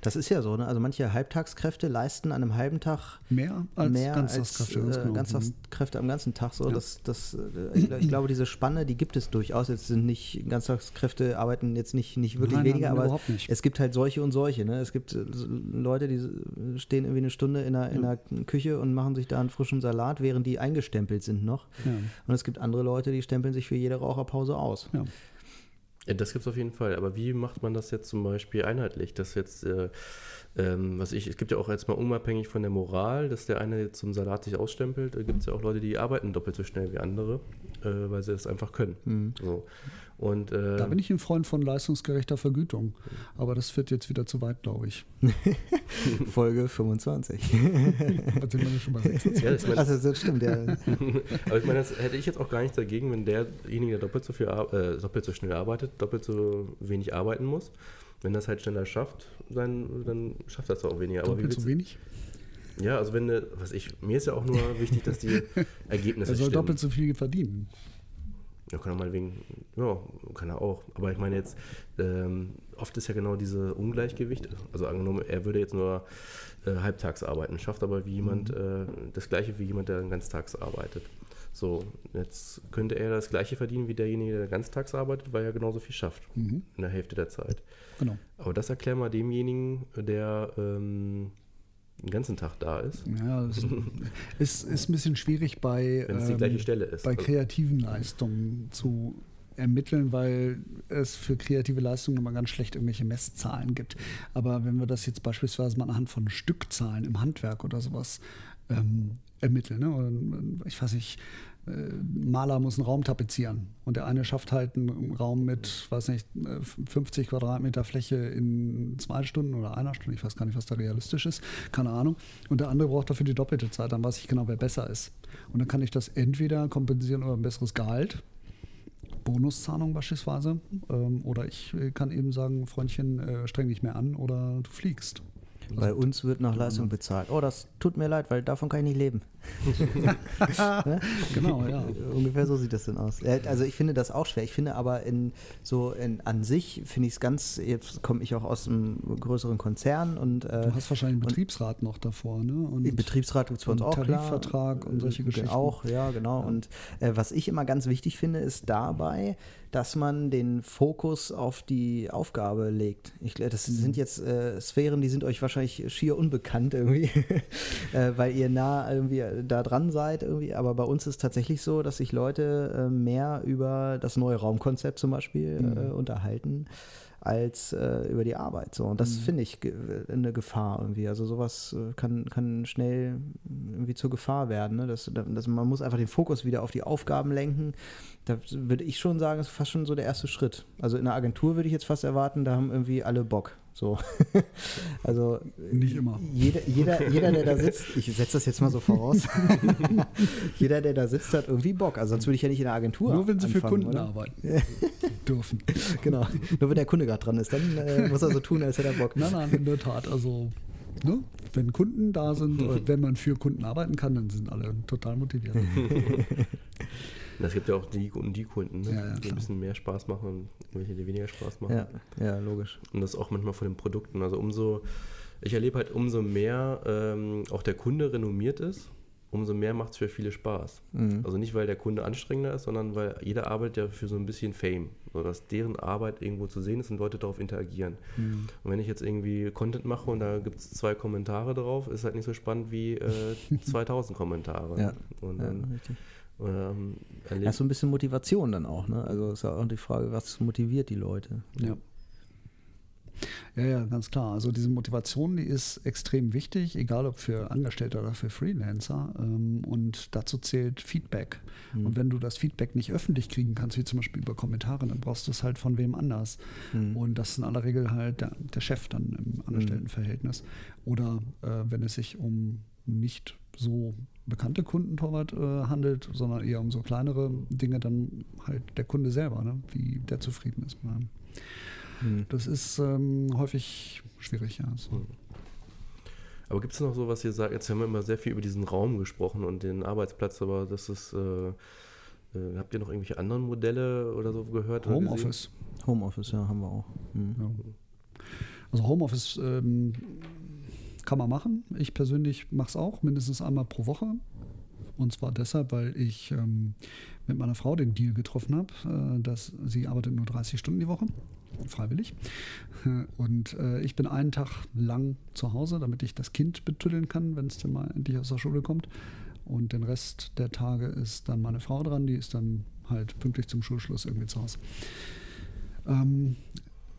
Das ist ja so, ne? Also manche Halbtagskräfte leisten an einem halben Tag mehr als mehr Ganztagskräfte, als, äh. Ganztagskräfte am ganzen Tag. So, ja. das, das, äh, ich, ich, glaube, diese Spanne, die gibt es durchaus. Jetzt sind nicht Ganztagskräfte arbeiten jetzt nicht, nicht wirklich nein, weniger, nein, aber es gibt halt solche und solche. Ne? Es gibt äh, Leute, die stehen irgendwie eine Stunde in der, in der Küche und machen sich da einen frischen Salat, während die eingestempelt sind noch. Ja. Und es gibt andere Leute, die stempeln sich für jede Raucherpause aus. Das gibt es auf jeden Fall. Aber wie macht man das jetzt zum Beispiel einheitlich? Dass jetzt, äh, ähm, was ich, es gibt ja auch jetzt mal unabhängig von der Moral, dass der eine jetzt zum Salat sich ausstempelt, da gibt es ja auch Leute, die arbeiten doppelt so schnell wie andere, äh, weil sie das einfach können. Mhm. So. Und, äh, da bin ich ein Freund von leistungsgerechter Vergütung. Aber das führt jetzt wieder zu weit, glaube ich. *laughs* Folge 25. da sind wir schon bei *laughs* 26. Ja, das, mein, also, das stimmt, ja. *laughs* Aber ich meine, das hätte ich jetzt auch gar nichts dagegen, wenn derjenige, der doppelt so, viel, äh, doppelt so schnell arbeitet, doppelt so wenig arbeiten muss. Wenn das halt schneller schafft, dann, dann schafft das auch weniger. Doppelt so wenig? Ja, also wenn, was ich, mir ist ja auch nur wichtig, dass die Ergebnisse Er soll stimmen. doppelt so viel verdienen. Ja, kann er mal wegen, ja, kann er auch. Aber ich meine jetzt, ähm, oft ist ja genau diese Ungleichgewicht. Also angenommen, er würde jetzt nur äh, halbtags arbeiten, schafft aber wie jemand mhm. äh, das gleiche wie jemand, der ganztags arbeitet. So, jetzt könnte er das gleiche verdienen wie derjenige, der ganztags arbeitet, weil er genauso viel schafft mhm. in der Hälfte der Zeit. Genau. Aber das erklär mal demjenigen, der ähm, den ganzen Tag da ist. Ja, das ist, *laughs* ist ein bisschen schwierig bei, Wenn es die gleiche ähm, Stelle ist. bei also kreativen Leistungen zu ermitteln, weil es für kreative Leistungen immer ganz schlecht irgendwelche Messzahlen gibt. Aber wenn wir das jetzt beispielsweise mal anhand von Stückzahlen im Handwerk oder sowas ähm, ermitteln, ne? oder, ich weiß nicht, äh, Maler muss einen Raum tapezieren und der eine schafft halt einen Raum mit, weiß nicht, 50 äh, Quadratmeter Fläche in zwei Stunden oder einer Stunde, ich weiß gar nicht, was da realistisch ist, keine Ahnung. Und der andere braucht dafür die doppelte Zeit, dann weiß ich genau, wer besser ist. Und dann kann ich das entweder kompensieren über ein besseres Gehalt, Bonuszahlung beispielsweise, ähm, oder ich äh, kann eben sagen, Freundchen, streng dich mehr an oder du fliegst. Bei uns wird nach Leistung bezahlt. Oh, das tut mir leid, weil davon kann ich nicht leben. *laughs* genau, ja. Ungefähr so sieht das denn aus. Also ich finde das auch schwer. Ich finde aber in so in, an sich finde ich es ganz, jetzt komme ich auch aus einem größeren Konzern und äh, Du hast wahrscheinlich einen Betriebsrat noch davor, ne? Und Betriebsrat gibt es bei uns auch. Tarifvertrag klar. und solche Geschichten. Auch, ja, genau. Ja. Und äh, was ich immer ganz wichtig finde, ist dabei, dass man den Fokus auf die Aufgabe legt. Ich, das mhm. sind jetzt äh, Sphären, die sind euch wahrscheinlich schier unbekannt irgendwie, *laughs* äh, weil ihr nah irgendwie da dran seid irgendwie. Aber bei uns ist tatsächlich so, dass sich Leute äh, mehr über das neue Raumkonzept zum Beispiel mhm. Äh, unterhalten als äh, über die Arbeit. So. Und das mhm. finde ich ge eine Gefahr irgendwie. Also sowas äh, kann, kann schnell irgendwie zur Gefahr werden. Ne? Das, das, man muss einfach den Fokus wieder auf die Aufgaben lenken. Da würde ich schon sagen, ist fast schon so der erste Schritt. Also in der Agentur würde ich jetzt fast erwarten, da haben irgendwie alle Bock. So. *laughs* also nicht immer. Jeder, jeder, *laughs* jeder, der da sitzt, ich setze das jetzt mal so voraus, *laughs* jeder, der da sitzt, hat irgendwie Bock. Also sonst würde ich ja nicht in der Agentur. Nur wenn sie für Kunden oder? arbeiten dürfen. *laughs* Genau. Nur wenn der Kunde gerade dran ist, dann äh, muss er so tun, als hätte er Bock. Nein, nein, in der Tat. Also Ne? wenn Kunden da sind oder *laughs* wenn man für Kunden arbeiten kann, dann sind alle total motiviert. *laughs* Es gibt ja auch die und die Kunden, ne? ja, ja, die ein bisschen mehr Spaß machen und welche, die weniger Spaß machen. Ja, ja, logisch. Und das auch manchmal von den Produkten. Also umso, ich erlebe halt umso mehr ähm, auch der Kunde renommiert ist, umso mehr macht es für viele Spaß. Mhm. Also nicht, weil der Kunde anstrengender ist, sondern weil jede Arbeit ja für so ein bisschen Fame, so dass deren Arbeit irgendwo zu sehen ist und Leute darauf interagieren. Mhm. Und wenn ich jetzt irgendwie Content mache und da gibt es zwei Kommentare drauf, ist halt nicht so spannend wie äh, *laughs* 2000 Kommentare. Ja. Und dann, ja, richtig. Ähm, ja, so ein bisschen Motivation dann auch, ne? Also ist ja auch die Frage, was motiviert die Leute. Ja. Ja, ja, ganz klar. Also diese Motivation, die ist extrem wichtig, egal ob für Angestellte oder für Freelancer. Ähm, und dazu zählt Feedback. Mhm. Und wenn du das Feedback nicht öffentlich kriegen kannst, wie zum Beispiel über Kommentare, dann brauchst du es halt von wem anders. Mhm. Und das ist in aller Regel halt der, der Chef dann im Angestelltenverhältnis. Oder äh, wenn es sich um nicht so bekannte Kundentorwart äh, handelt, sondern eher um so kleinere Dinge, dann halt der Kunde selber, ne? wie der zufrieden ist. Mit Mhm. Das ist ähm, häufig schwierig, ja. So. Mhm. Aber gibt es noch so, was ihr sagt? Jetzt haben wir immer sehr viel über diesen Raum gesprochen und den Arbeitsplatz, aber das ist. Äh, äh, habt ihr noch irgendwelche anderen Modelle oder so gehört? Homeoffice. Homeoffice, ja, haben wir auch. Mhm. Ja. Also Homeoffice ähm, kann man machen. Ich persönlich mache es auch mindestens einmal pro Woche. Und zwar deshalb, weil ich ähm, mit meiner Frau den Deal getroffen habe, äh, dass sie arbeitet nur 30 Stunden die Woche freiwillig. Und äh, ich bin einen Tag lang zu Hause, damit ich das Kind betüddeln kann, wenn es dann mal endlich aus der Schule kommt. Und den Rest der Tage ist dann meine Frau dran, die ist dann halt pünktlich zum Schulschluss irgendwie zu Hause. Ähm,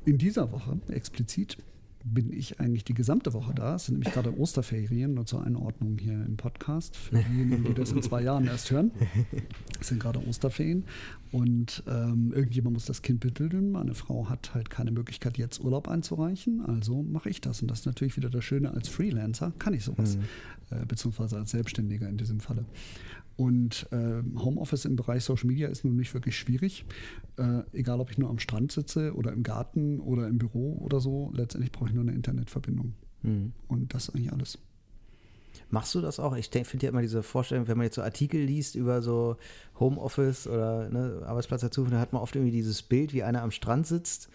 in dieser Woche explizit bin ich eigentlich die gesamte Woche da. Es sind nämlich gerade Osterferien, nur zur Einordnung hier im Podcast. Für diejenigen, die das in zwei Jahren erst hören. Es sind gerade Osterferien und ähm, irgendjemand muss das Kind betüdeln. Meine Frau hat halt keine Möglichkeit, jetzt Urlaub einzureichen, also mache ich das. Und das ist natürlich wieder das Schöne, als Freelancer kann ich sowas, mhm. äh, beziehungsweise als Selbstständiger in diesem Falle. Und äh, Homeoffice im Bereich Social Media ist nun nicht wirklich schwierig. Äh, egal, ob ich nur am Strand sitze oder im Garten oder im Büro oder so, letztendlich brauche ich nur eine Internetverbindung. Mhm. Und das ist eigentlich alles. Machst du das auch? Ich finde ja immer diese Vorstellung, wenn man jetzt so Artikel liest über so Homeoffice oder ne, Arbeitsplatz dazu, dann hat man oft irgendwie dieses Bild, wie einer am Strand sitzt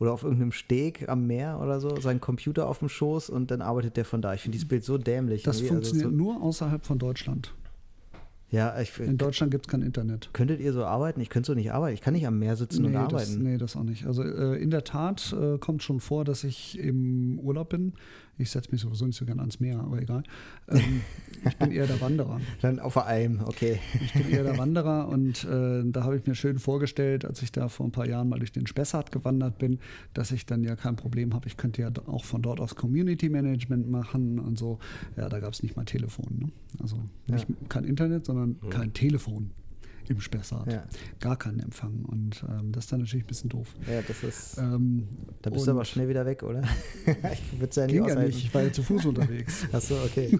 oder auf irgendeinem Steg am Meer oder so, seinen Computer auf dem Schoß und dann arbeitet der von da. Ich finde dieses Bild so dämlich. Das funktioniert also so nur außerhalb von Deutschland. Ja, ich, In Deutschland gibt es kein Internet. Könntet ihr so arbeiten? Ich könnte so nicht arbeiten. Ich kann nicht am Meer sitzen nee, und arbeiten. Das, nee, das auch nicht. Also äh, in der Tat äh, kommt schon vor, dass ich im Urlaub bin ich setze mich sowieso nicht so gerne ans Meer, aber egal. Ähm, ich bin eher der Wanderer. *laughs* Dann auf einem, okay. Ich bin eher der *laughs* Wanderer und äh, da habe ich mir schön vorgestellt, als ich da vor ein paar Jahren mal durch den Spessart gewandert bin, dass ich dann ja kein Problem habe. Ich könnte ja auch von dort aus Community Management machen und so. Ja, da gab es nicht mal Telefon. Ne? Also nicht, ja. kein Internet, sondern mhm. kein Telefon im Spessart. Ja. Gar keinen Empfang. Und ähm, das ist dann natürlich ein bisschen doof. Ja, das ist. Ähm, da bist du aber schnell wieder weg, oder? *laughs* ich würde ja nicht, ja nicht. Ich war ja zu Fuß unterwegs. *laughs* Achso, okay.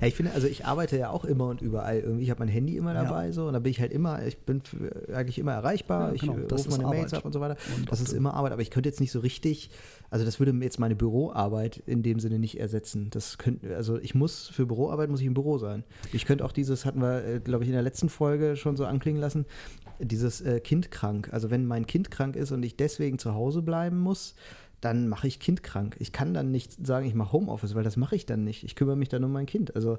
ja, ich finde, also ich arbeite ja auch immer und überall irgendwie. Ich habe mein Handy immer dabei ja. so und da bin ich halt immer, ich bin eigentlich immer erreichbar. Ja, genau, ich rufe meine Arbeit. Mails ab und so weiter. Und das ist immer Arbeit, aber ich könnte jetzt nicht so richtig also das würde mir jetzt meine Büroarbeit in dem Sinne nicht ersetzen. Das könnte, also ich muss für Büroarbeit muss ich im Büro sein. Ich könnte auch dieses, hatten wir, äh, glaube ich, in der letzten Folge schon so anklingen lassen, dieses äh, Kind krank. Also wenn mein Kind krank ist und ich deswegen zu Hause bleiben muss, dann mache ich Kind krank. Ich kann dann nicht sagen, ich mache Homeoffice, weil das mache ich dann nicht. Ich kümmere mich dann um mein Kind. Also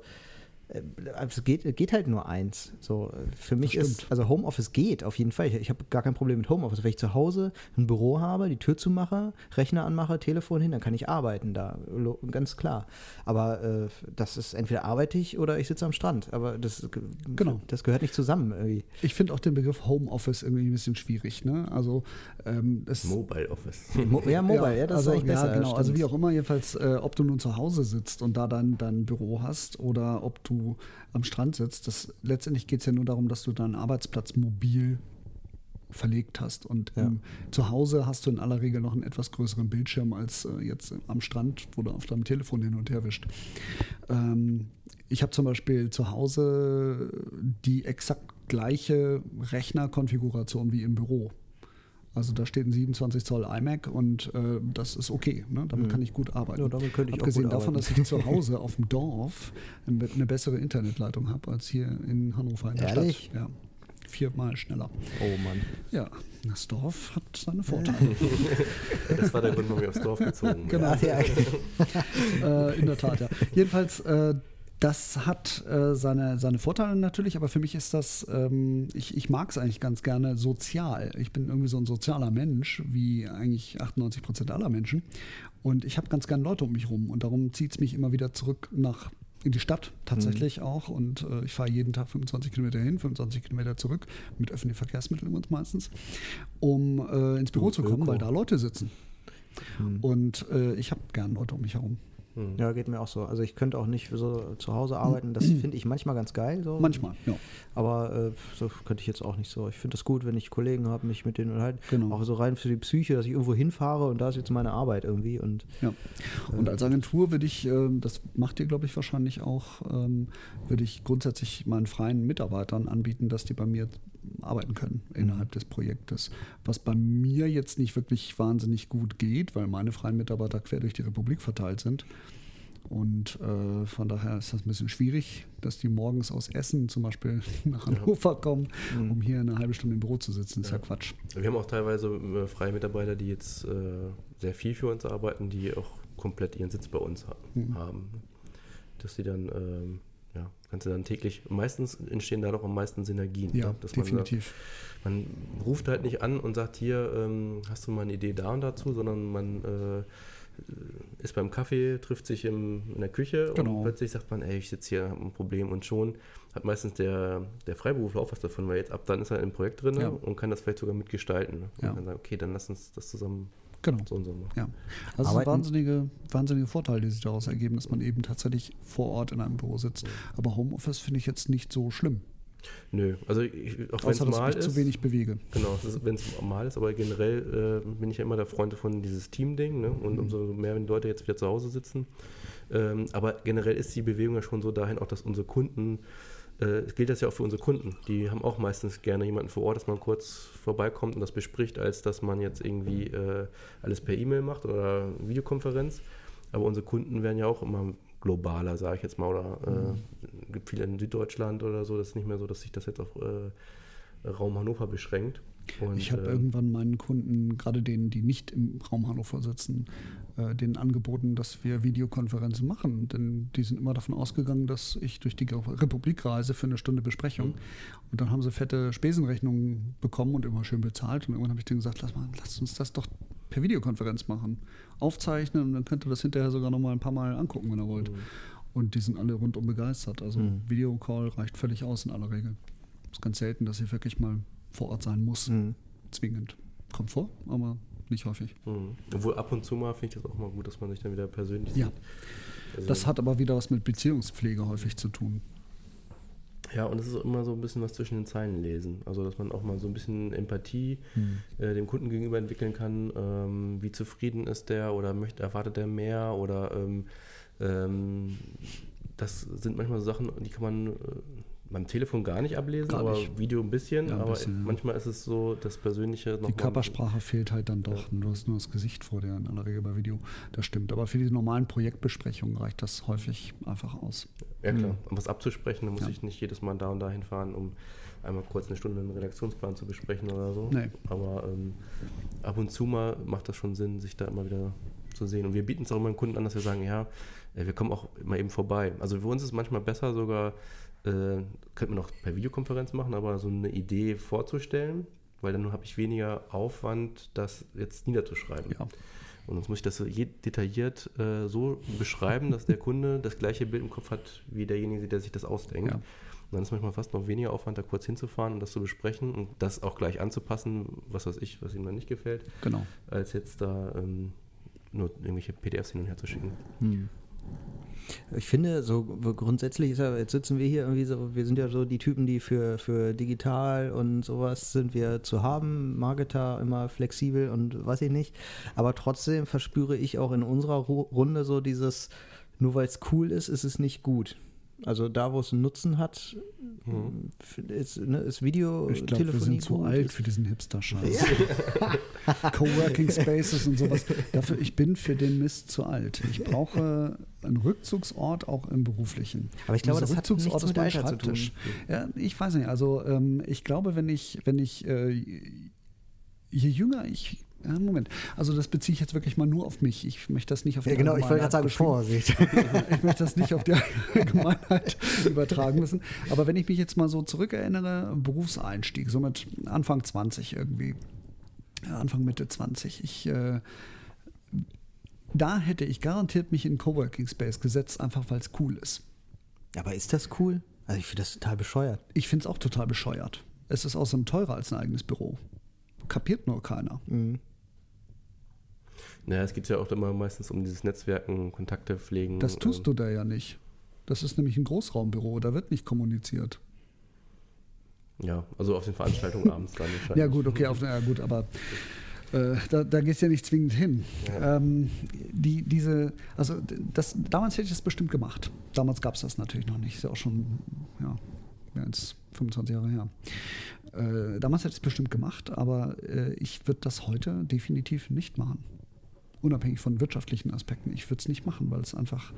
es geht, geht halt nur eins. So, für mich ist, also Homeoffice geht auf jeden Fall. Ich, ich habe gar kein Problem mit Homeoffice. Wenn ich zu Hause ein Büro habe, die Tür zumache, Rechner anmache, Telefon hin, dann kann ich arbeiten da. Ganz klar. Aber äh, das ist entweder arbeite ich oder ich sitze am Strand. Aber das, genau. das gehört nicht zusammen irgendwie. Ich finde auch den Begriff Homeoffice irgendwie ein bisschen schwierig. Ne? Also, ähm, Mobile Office. *laughs* Mo ja, Mobile, ja, das also, ist eigentlich besser. Ja, genau. Also wie auch immer, jedenfalls, äh, ob du nun zu Hause sitzt und da dann dein Büro hast oder ob du am Strand sitzt. Das, letztendlich geht es ja nur darum, dass du deinen Arbeitsplatz mobil verlegt hast. Und ja. ähm, zu Hause hast du in aller Regel noch einen etwas größeren Bildschirm als äh, jetzt am Strand, wo du auf deinem Telefon hin und her wischt. Ähm, ich habe zum Beispiel zu Hause die exakt gleiche Rechnerkonfiguration wie im Büro. Also da steht ein 27 Zoll iMac und äh, das ist okay. Ne? Damit mhm. kann ich gut arbeiten. Ja, damit könnte ich Abgesehen auch gut davon, arbeiten. dass ich zu *laughs* Hause auf dem Dorf eine bessere Internetleitung habe als hier in Hannover in der Ehrlich? Stadt. Ja. Viermal schneller. Oh Mann. Ja, das Dorf hat seine Vorteile. *laughs* das war der Grund, warum wir aufs Dorf gezogen *laughs* Genau. Ja, äh, in der Tat, ja. Jedenfalls, äh, Das hat äh, seine, seine Vorteile natürlich, aber für mich ist das, ähm, ich, ich mag es eigentlich ganz gerne sozial. Ich bin irgendwie so ein sozialer Mensch, wie eigentlich 98 Prozent aller Menschen. Und ich habe ganz gerne Leute um mich rum. Und darum zieht es mich immer wieder zurück nach in die Stadt tatsächlich mhm. auch. Und äh, ich fahre jeden Tag 25 Kilometer hin, 25 Kilometer zurück, mit öffentlichen Verkehrsmitteln übrigens meistens, um äh, ins Büro zu kommen, weil da Leute sitzen. Mhm. Und äh, ich habe gern Leute um mich herum. Hm. Ja, geht mir auch so. Also ich könnte auch nicht so zu Hause arbeiten. Das finde ich manchmal ganz geil. So. Manchmal, ja. Aber äh, so könnte ich jetzt auch nicht so. Ich finde es gut, wenn ich Kollegen habe, mich mit denen halt genau. auch so rein für die Psyche, dass ich irgendwo hinfahre und da ist jetzt meine Arbeit irgendwie. Und, ja. Und äh, als Agentur würde ich, äh, das macht ihr, glaube ich, wahrscheinlich auch, ähm, würde ich grundsätzlich meinen freien Mitarbeitern anbieten, dass die bei mir arbeiten können innerhalb des Projektes. Was bei mir jetzt nicht wirklich wahnsinnig gut geht, weil meine freien Mitarbeiter quer durch die Republik verteilt sind. Und äh, von daher ist das ein bisschen schwierig, dass die morgens aus Essen zum Beispiel *laughs* nach Hannover kommen, mhm. um hier eine halbe Stunde im Büro zu sitzen. Das ist ja, ja Quatsch. Wir haben auch teilweise äh, freie Mitarbeiter, die jetzt äh, sehr viel für uns arbeiten, die auch komplett ihren Sitz bei uns ha mhm. haben. Dass sie dann ähm, ja, kannst du dann täglich, meistens entstehen da doch am meisten Synergien. Ja, ne? definitiv. Man, man, ruft halt nicht an und sagt, hier, ähm, hast du mal eine Idee da und dazu, sondern man äh, ist beim Kaffee, trifft sich im, in der Küche genau. und plötzlich sagt man, ey, ich sitze hier, habe ein Problem und schon hat meistens der, der Freiberufler auch was davon, weil jetzt ab dann ist er im Projekt drin ja. und kann das vielleicht sogar mitgestalten. Ne? Und ja. dann sagt, okay, dann lass uns das zusammen Genau. So und so ja. Also sind wahnsinnige, wahnsinnige Vorteile, die sich daraus ergeben, dass man eben tatsächlich vor Ort in einem Büro sitzt. Aber Homeoffice finde ich jetzt nicht so schlimm. Nö, also ich, auch wenn es mal ist. zu wenig bewege. Genau, wenn es mal ist, aber generell äh, bin ich ja immer der Freund von dieses Team-Ding ne? und mhm. umso mehr, wenn die Leute jetzt wieder zu Hause sitzen. Ähm, aber generell ist die Bewegung ja schon so dahin, auch dass unsere Kunden äh, gilt das ja auch für unsere Kunden. Die haben auch meistens gerne jemanden vor Ort, dass man kurz vorbeikommt und das bespricht, als dass man jetzt irgendwie äh, alles per E-Mail macht oder Videokonferenz. Aber unsere Kunden werden ja auch immer globaler, sage ich jetzt mal. Oder äh, mhm. gibt viele in Süddeutschland oder so. Das ist nicht mehr so, dass sich das jetzt auf äh, Raum Hannover beschränkt. Und, ich habe äh, irgendwann meinen Kunden, gerade denen, die nicht im Raum Hannover sitzen, äh, denen angeboten, dass wir Videokonferenzen machen. Denn die sind immer davon ausgegangen, dass ich durch die Republik reise für eine Stunde Besprechung. Mhm. Und dann haben sie fette Spesenrechnungen bekommen und immer schön bezahlt. Und irgendwann habe ich denen gesagt, lass, mal, lass uns das doch per Videokonferenz machen. Aufzeichnen und dann könnt ihr das hinterher sogar noch mal ein paar Mal angucken, wenn ihr wollt. Mhm. Und die sind alle rundum begeistert. Also mhm. Videocall reicht völlig aus in aller Regel. Es ist ganz selten, dass ich wirklich mal vor Ort sein muss. Mhm. Zwingend. Kommt vor, aber nicht häufig. Mhm. Obwohl ab und zu mal finde ich das auch mal gut, dass man sich dann wieder persönlich ja. sieht. Also das hat aber wieder was mit Beziehungspflege häufig zu tun. Ja, und es ist immer so ein bisschen was zwischen den Zeilen lesen. Also, dass man auch mal so ein bisschen Empathie hm. äh, dem Kunden gegenüber entwickeln kann. Ähm, wie zufrieden ist der oder möchte, erwartet er mehr oder ähm, ähm, das sind manchmal so Sachen, die kann man äh, beim Telefon gar nicht ablesen, gar aber Video ein bisschen. Ja, ein aber bisschen, manchmal ist es so, das Persönliche. Die Körpersprache fehlt halt dann doch. Ja. Du hast nur das Gesicht vor dir in aller Regel bei Video. Das stimmt. Aber für die normalen Projektbesprechungen reicht das häufig einfach aus. Ja, klar. Mhm. Um was abzusprechen, dann muss ja. ich nicht jedes Mal da und da hinfahren, um einmal kurz eine Stunde einen Redaktionsplan zu besprechen oder so. Nee. Aber ähm, ab und zu mal macht das schon Sinn, sich da immer wieder zu sehen. Und wir bieten es auch immer den Kunden an, dass wir sagen, ja, äh, wir kommen auch immer eben vorbei. Also für uns ist es manchmal besser sogar äh, könnte man auch per Videokonferenz machen, aber so eine Idee vorzustellen, weil dann habe ich weniger Aufwand, das jetzt niederzuschreiben. Ja. Und sonst muss ich das so detailliert äh, so beschreiben, dass der Kunde das gleiche Bild im Kopf hat, wie derjenige, der sich das ausdenkt. Ja. Und dann ist manchmal fast noch weniger Aufwand, da kurz hinzufahren und das zu besprechen und das auch gleich anzupassen, was weiß ich, was ihm dann nicht gefällt, genau. als jetzt da ähm, nur irgendwelche PDFs hin und her zu schicken. Hm. Ich finde, so grundsätzlich ist ja, jetzt sitzen wir hier irgendwie so, wir sind ja so die Typen, die für, für digital und sowas sind wir zu haben, Marketer immer flexibel und weiß ich nicht. Aber trotzdem verspüre ich auch in unserer Runde so dieses, nur weil es cool ist, ist es nicht gut. Also da, wo es einen Nutzen hat, mhm. ist, ne, ist Video, ich glaub, Telefonie wir sind zu alt für diesen Hipster-Scheiß. Ja. *laughs* Coworking Spaces und sowas. Dafür, ich bin für den Mist zu alt. Ich brauche einen Rückzugsort auch im Beruflichen. Aber ich glaube, das Rückzugsort hat nichts mit Alter zu tun. Ja, ich weiß nicht. Also ähm, ich glaube, wenn ich, wenn ich äh, je jünger ich ja, Moment. Also das beziehe ich jetzt wirklich mal nur auf mich. Ich möchte das nicht auf die Ja, genau, ich wollte gerade sagen, Vorsicht. *laughs* ich möchte das nicht auf die Allgemeinheit *laughs* übertragen müssen. Aber wenn ich mich jetzt mal so zurückerinnere, Berufseinstieg, so mit Anfang 20 irgendwie, Anfang Mitte 20, ich äh, da hätte ich garantiert mich in Coworking Space gesetzt, einfach weil es cool ist. Aber ist das cool? Also ich finde das total bescheuert. Ich finde es auch total bescheuert. Es ist außerdem teurer als ein eigenes Büro. Kapiert nur keiner. Mhm. Naja, es geht ja auch immer meistens um dieses Netzwerken, Kontakte pflegen. Das tust du da ja nicht. Das ist nämlich ein Großraumbüro, da wird nicht kommuniziert. Ja, also auf den Veranstaltungen *laughs* abends dann Ja, gut, okay, auf, ja, gut, aber äh, da, da gehst du ja nicht zwingend hin. Ja. Ähm, die, diese, also das, damals hätte ich das bestimmt gemacht. Damals gab es das natürlich noch nicht. Ist ja auch schon ja, mehr als 25 Jahre her. Äh, damals hätte ich es bestimmt gemacht, aber äh, ich würde das heute definitiv nicht machen. Unabhängig von wirtschaftlichen Aspekten. Ich würde es nicht machen, weil es einfach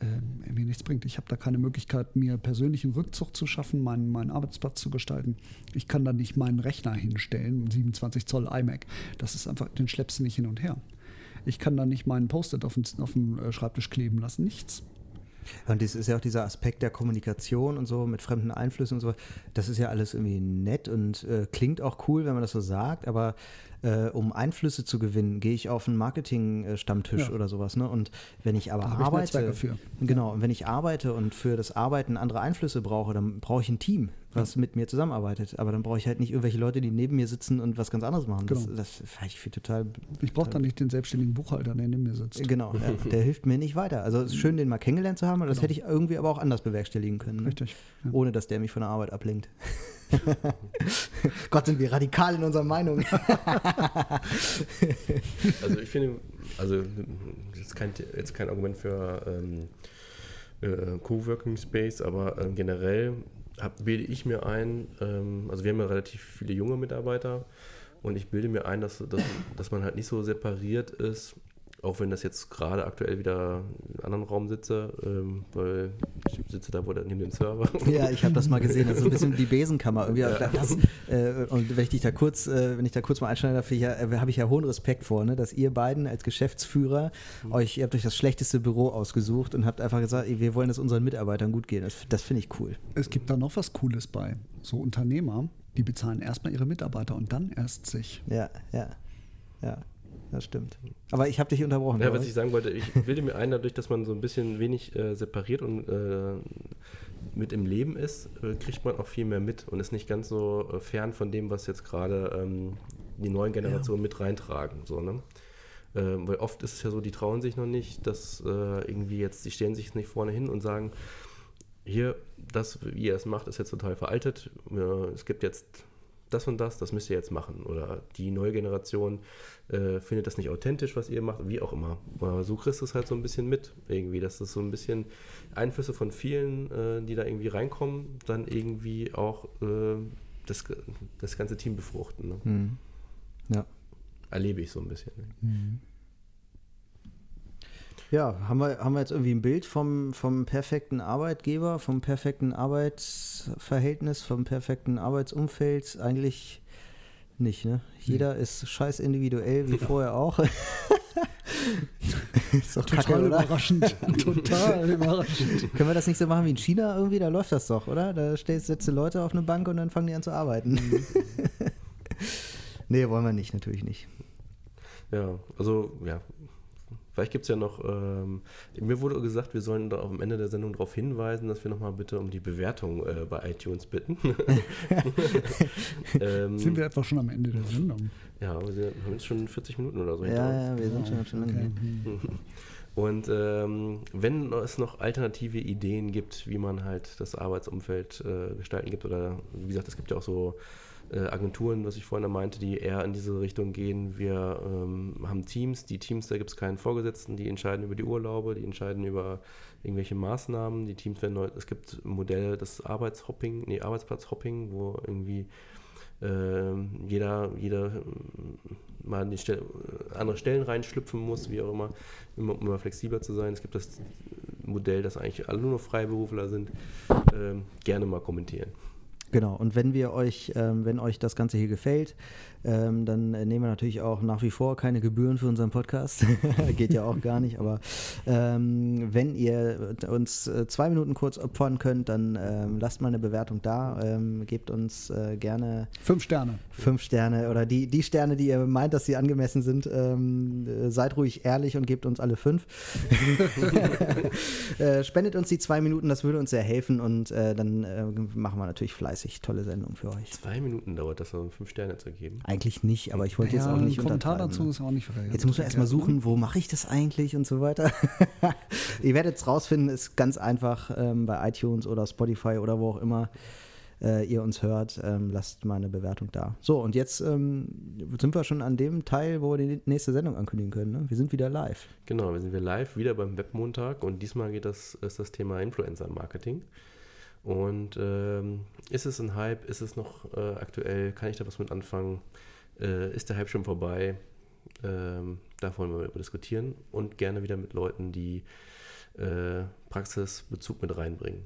äh, mir nichts bringt. Ich habe da keine Möglichkeit, mir persönlichen Rückzug zu schaffen, meinen, meinen Arbeitsplatz zu gestalten. Ich kann da nicht meinen Rechner hinstellen, 27 Zoll iMac. Das ist einfach, den schleppst du nicht hin und her. Ich kann da nicht meinen Post-it auf, auf dem äh, Schreibtisch kleben lassen, nichts. Und das ist ja auch dieser Aspekt der Kommunikation und so mit fremden Einflüssen und so. Das ist ja alles irgendwie nett und äh, klingt auch cool, wenn man das so sagt, aber äh, um Einflüsse zu gewinnen, gehe ich auf einen Marketing-Stammtisch ja. oder sowas. Ne? Und wenn ich aber da arbeite, ich genau, und wenn ich arbeite und für das Arbeiten andere Einflüsse brauche, dann brauche ich ein Team, was ja. mit mir zusammenarbeitet. Aber dann brauche ich halt nicht irgendwelche Leute, die neben mir sitzen und was ganz anderes machen. Genau. Das, das ich für total. Ich brauche dann nicht den selbstständigen Buchhalter, der neben mir sitzt. Genau, ja, *laughs* der hilft mir nicht weiter. Also es ist schön, den mal kennengelernt zu haben, aber genau. das hätte ich irgendwie aber auch anders bewerkstelligen können. Ne? Richtig. Ohne dass der mich von der Arbeit ablenkt. *laughs* Gott, sind wir radikal in unserer Meinung. *laughs* also ich finde, also jetzt kein, jetzt kein Argument für ähm, äh, Coworking Space, aber äh, generell hab, bilde ich mir ein, ähm, also wir haben ja relativ viele junge Mitarbeiter und ich bilde mir ein, dass, dass, dass man halt nicht so separiert ist auch wenn das jetzt gerade aktuell wieder in einem anderen Raum sitze, ähm, weil ich sitze da wo da neben dem Server. *laughs* Ja, ich habe das mal gesehen. Das ist so ein bisschen die Besenkammer. Ja. Das, äh, und wenn ich dich da kurz, äh, wenn ich da kurz mal einschneiden darf, ja, äh, habe ich ja hohen Respekt vor, ne, dass ihr beiden als Geschäftsführer mhm. euch, ihr habt euch das schlechteste Büro ausgesucht und habt einfach gesagt, wir wollen es unseren Mitarbeitern gut gehen. Das, das finde ich cool. Es gibt da noch was Cooles bei. So Unternehmer, die bezahlen erstmal ihre Mitarbeiter und dann erst sich. Ja, ja, ja das stimmt. Aber ich habe dich unterbrochen. Ja, was ich sagen wollte, ich bilde mir ein, dadurch, dass man so ein bisschen wenig äh, separiert und äh, mit im Leben ist, äh, kriegt man auch viel mehr mit und ist nicht ganz so äh, fern von dem, was jetzt gerade ähm, die neuen Generationen ja. mit reintragen. So, ne? Ähm, weil oft ist es ja so, die trauen sich noch nicht, dass äh, irgendwie jetzt, die stellen sich nicht vorne hin und sagen, hier, das, wie ihr es macht, ist jetzt total veraltet. es gibt jetzt das und das, das müsst ihr jetzt machen. Oder die neue Generation äh, findet das nicht authentisch, was ihr macht, wie auch immer. Aber so kriegst du es halt so ein bisschen mit, irgendwie, dass das so ein bisschen Einflüsse von vielen, äh, die da irgendwie reinkommen, dann irgendwie auch äh, das, das ganze Team befruchten. Ne? Mhm. Ja. Erlebe ich so ein bisschen. Ne? Mhm. Ja, haben wir, haben wir jetzt irgendwie ein Bild vom, vom perfekten Arbeitgeber, vom perfekten Arbeitsverhältnis, vom perfekten Arbeitsumfeld? Eigentlich nicht, ne? Jeder nee. ist scheiß individuell, wie *laughs* vorher auch. *laughs* ist doch Total kacke, überraschend. *laughs* Total überraschend. Können wir das nicht so machen wie in China irgendwie? Da läuft das doch, oder? Da stellst, setzt du Leute auf eine Bank und dann fangen die an zu arbeiten. Mhm. nee, wollen wir nicht, natürlich nicht. Ja, also, ja, Vielleicht gibt es ja noch, ähm, mir wurde gesagt, wir sollen da am Ende der Sendung darauf hinweisen, dass wir nochmal bitte um die Bewertung äh, bei iTunes bitten. *laughs* ähm, sind wir etwa schon am Ende der Sendung? Ja, aber wir haben jetzt schon 40 Minuten oder so. Ja, ja, wir sind schon, schon lange okay. *laughs* Und ähm, wenn es noch alternative Ideen gibt, wie man halt das Arbeitsumfeld äh, gestalten gibt, oder wie gesagt, es gibt ja auch so Agenturen, was ich vorhin meinte, die eher in diese Richtung gehen. Wir ähm, haben Teams, die Teams, da gibt es keinen Vorgesetzten, die entscheiden über die Urlaube, die entscheiden über irgendwelche Maßnahmen. Die Teams werden neu, es gibt Modelle des Arbeitshopping, nee, Arbeitsplatzhopping, wo irgendwie äh, jeder, jeder äh, mal in die Stelle, andere Stellen reinschlüpfen muss, wie auch immer, immer, immer flexibler zu sein. Es gibt das Modell, dass eigentlich alle nur noch Freiberufler sind. Äh, gerne mal kommentieren. Genau, und wenn wir euch, ähm, wenn euch das Ganze hier gefällt, ähm, dann nehmen wir natürlich auch nach wie vor keine Gebühren für unseren Podcast. *laughs* Geht ja auch gar nicht, aber Ähm, wenn ihr uns äh, zwei Minuten kurz opfern könnt, dann ähm, lasst mal eine Bewertung da. Ähm, gebt uns äh, gerne fünf Sterne. Fünf Sterne oder die, die Sterne, die ihr meint, dass sie angemessen sind. Ähm, äh, seid ruhig ehrlich und gebt uns alle fünf. *laughs* äh, spendet uns die zwei Minuten, das würde uns sehr helfen und äh, dann äh, machen wir natürlich fleißig tolle Sendungen für euch. Zwei Minuten dauert das, um fünf Sterne zu geben? Eigentlich nicht, aber ich wollte ja, jetzt auch nicht ein Kommentar dazu ne? ist auch nicht verkehrt. Jetzt muss man erstmal suchen, wo mache ich das eigentlich und so weiter. *laughs* ihr werdet es rausfinden, ist ganz einfach ähm, bei iTunes oder Spotify oder wo auch immer äh, ihr uns hört, ähm, lasst mal eine Bewertung da. So, und jetzt ähm, sind wir schon an dem Teil, wo wir die nächste Sendung ankündigen können. Ne? Wir sind wieder live. Genau, wir sind wieder live, wieder beim Webmontag und diesmal geht das, ist das Thema Influencer-Marketing. Und ähm, ist es ein Hype? Ist es noch äh, aktuell? Kann ich da was mit anfangen? Äh, ist der Hype schon vorbei? Ähm, da wollen wir über diskutieren und gerne wieder mit Leuten, die äh, Praxisbezug mit reinbringen.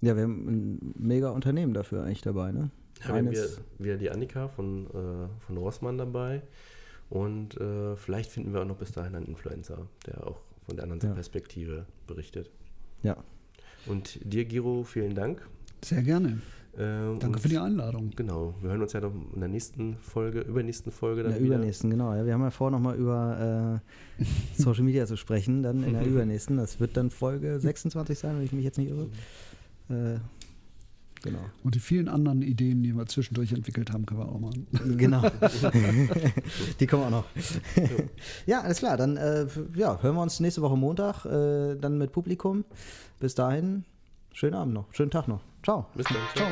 Ja, wir haben ein mega Unternehmen dafür eigentlich dabei, ne? Ja, wir haben wieder, wieder die Annika von, äh, von Rossmann dabei. Und äh, vielleicht finden wir auch noch bis dahin einen Influencer, der auch von der anderen ja. Perspektive berichtet. Ja. Und dir, Giro, vielen Dank. Sehr gerne. Äh, Danke für die Einladung. Genau, wir hören uns ja noch in der nächsten Folge, übernächsten Folge dann. In der wieder. übernächsten, genau. Ja, wir haben ja vor, nochmal über äh, *laughs* Social Media zu sprechen, dann in der *laughs* übernächsten. Das wird dann Folge 26 sein, wenn ich mich jetzt nicht irre. Äh, genau. Und die vielen anderen Ideen, die wir zwischendurch entwickelt haben, können wir auch machen. Genau. *laughs* *laughs* die kommen auch noch. *laughs* ja, alles klar. Dann äh, ja, hören wir uns nächste Woche Montag, äh, dann mit Publikum. Bis dahin, schönen Abend noch, schönen Tag noch. Ciao. Bis dann. Ciao.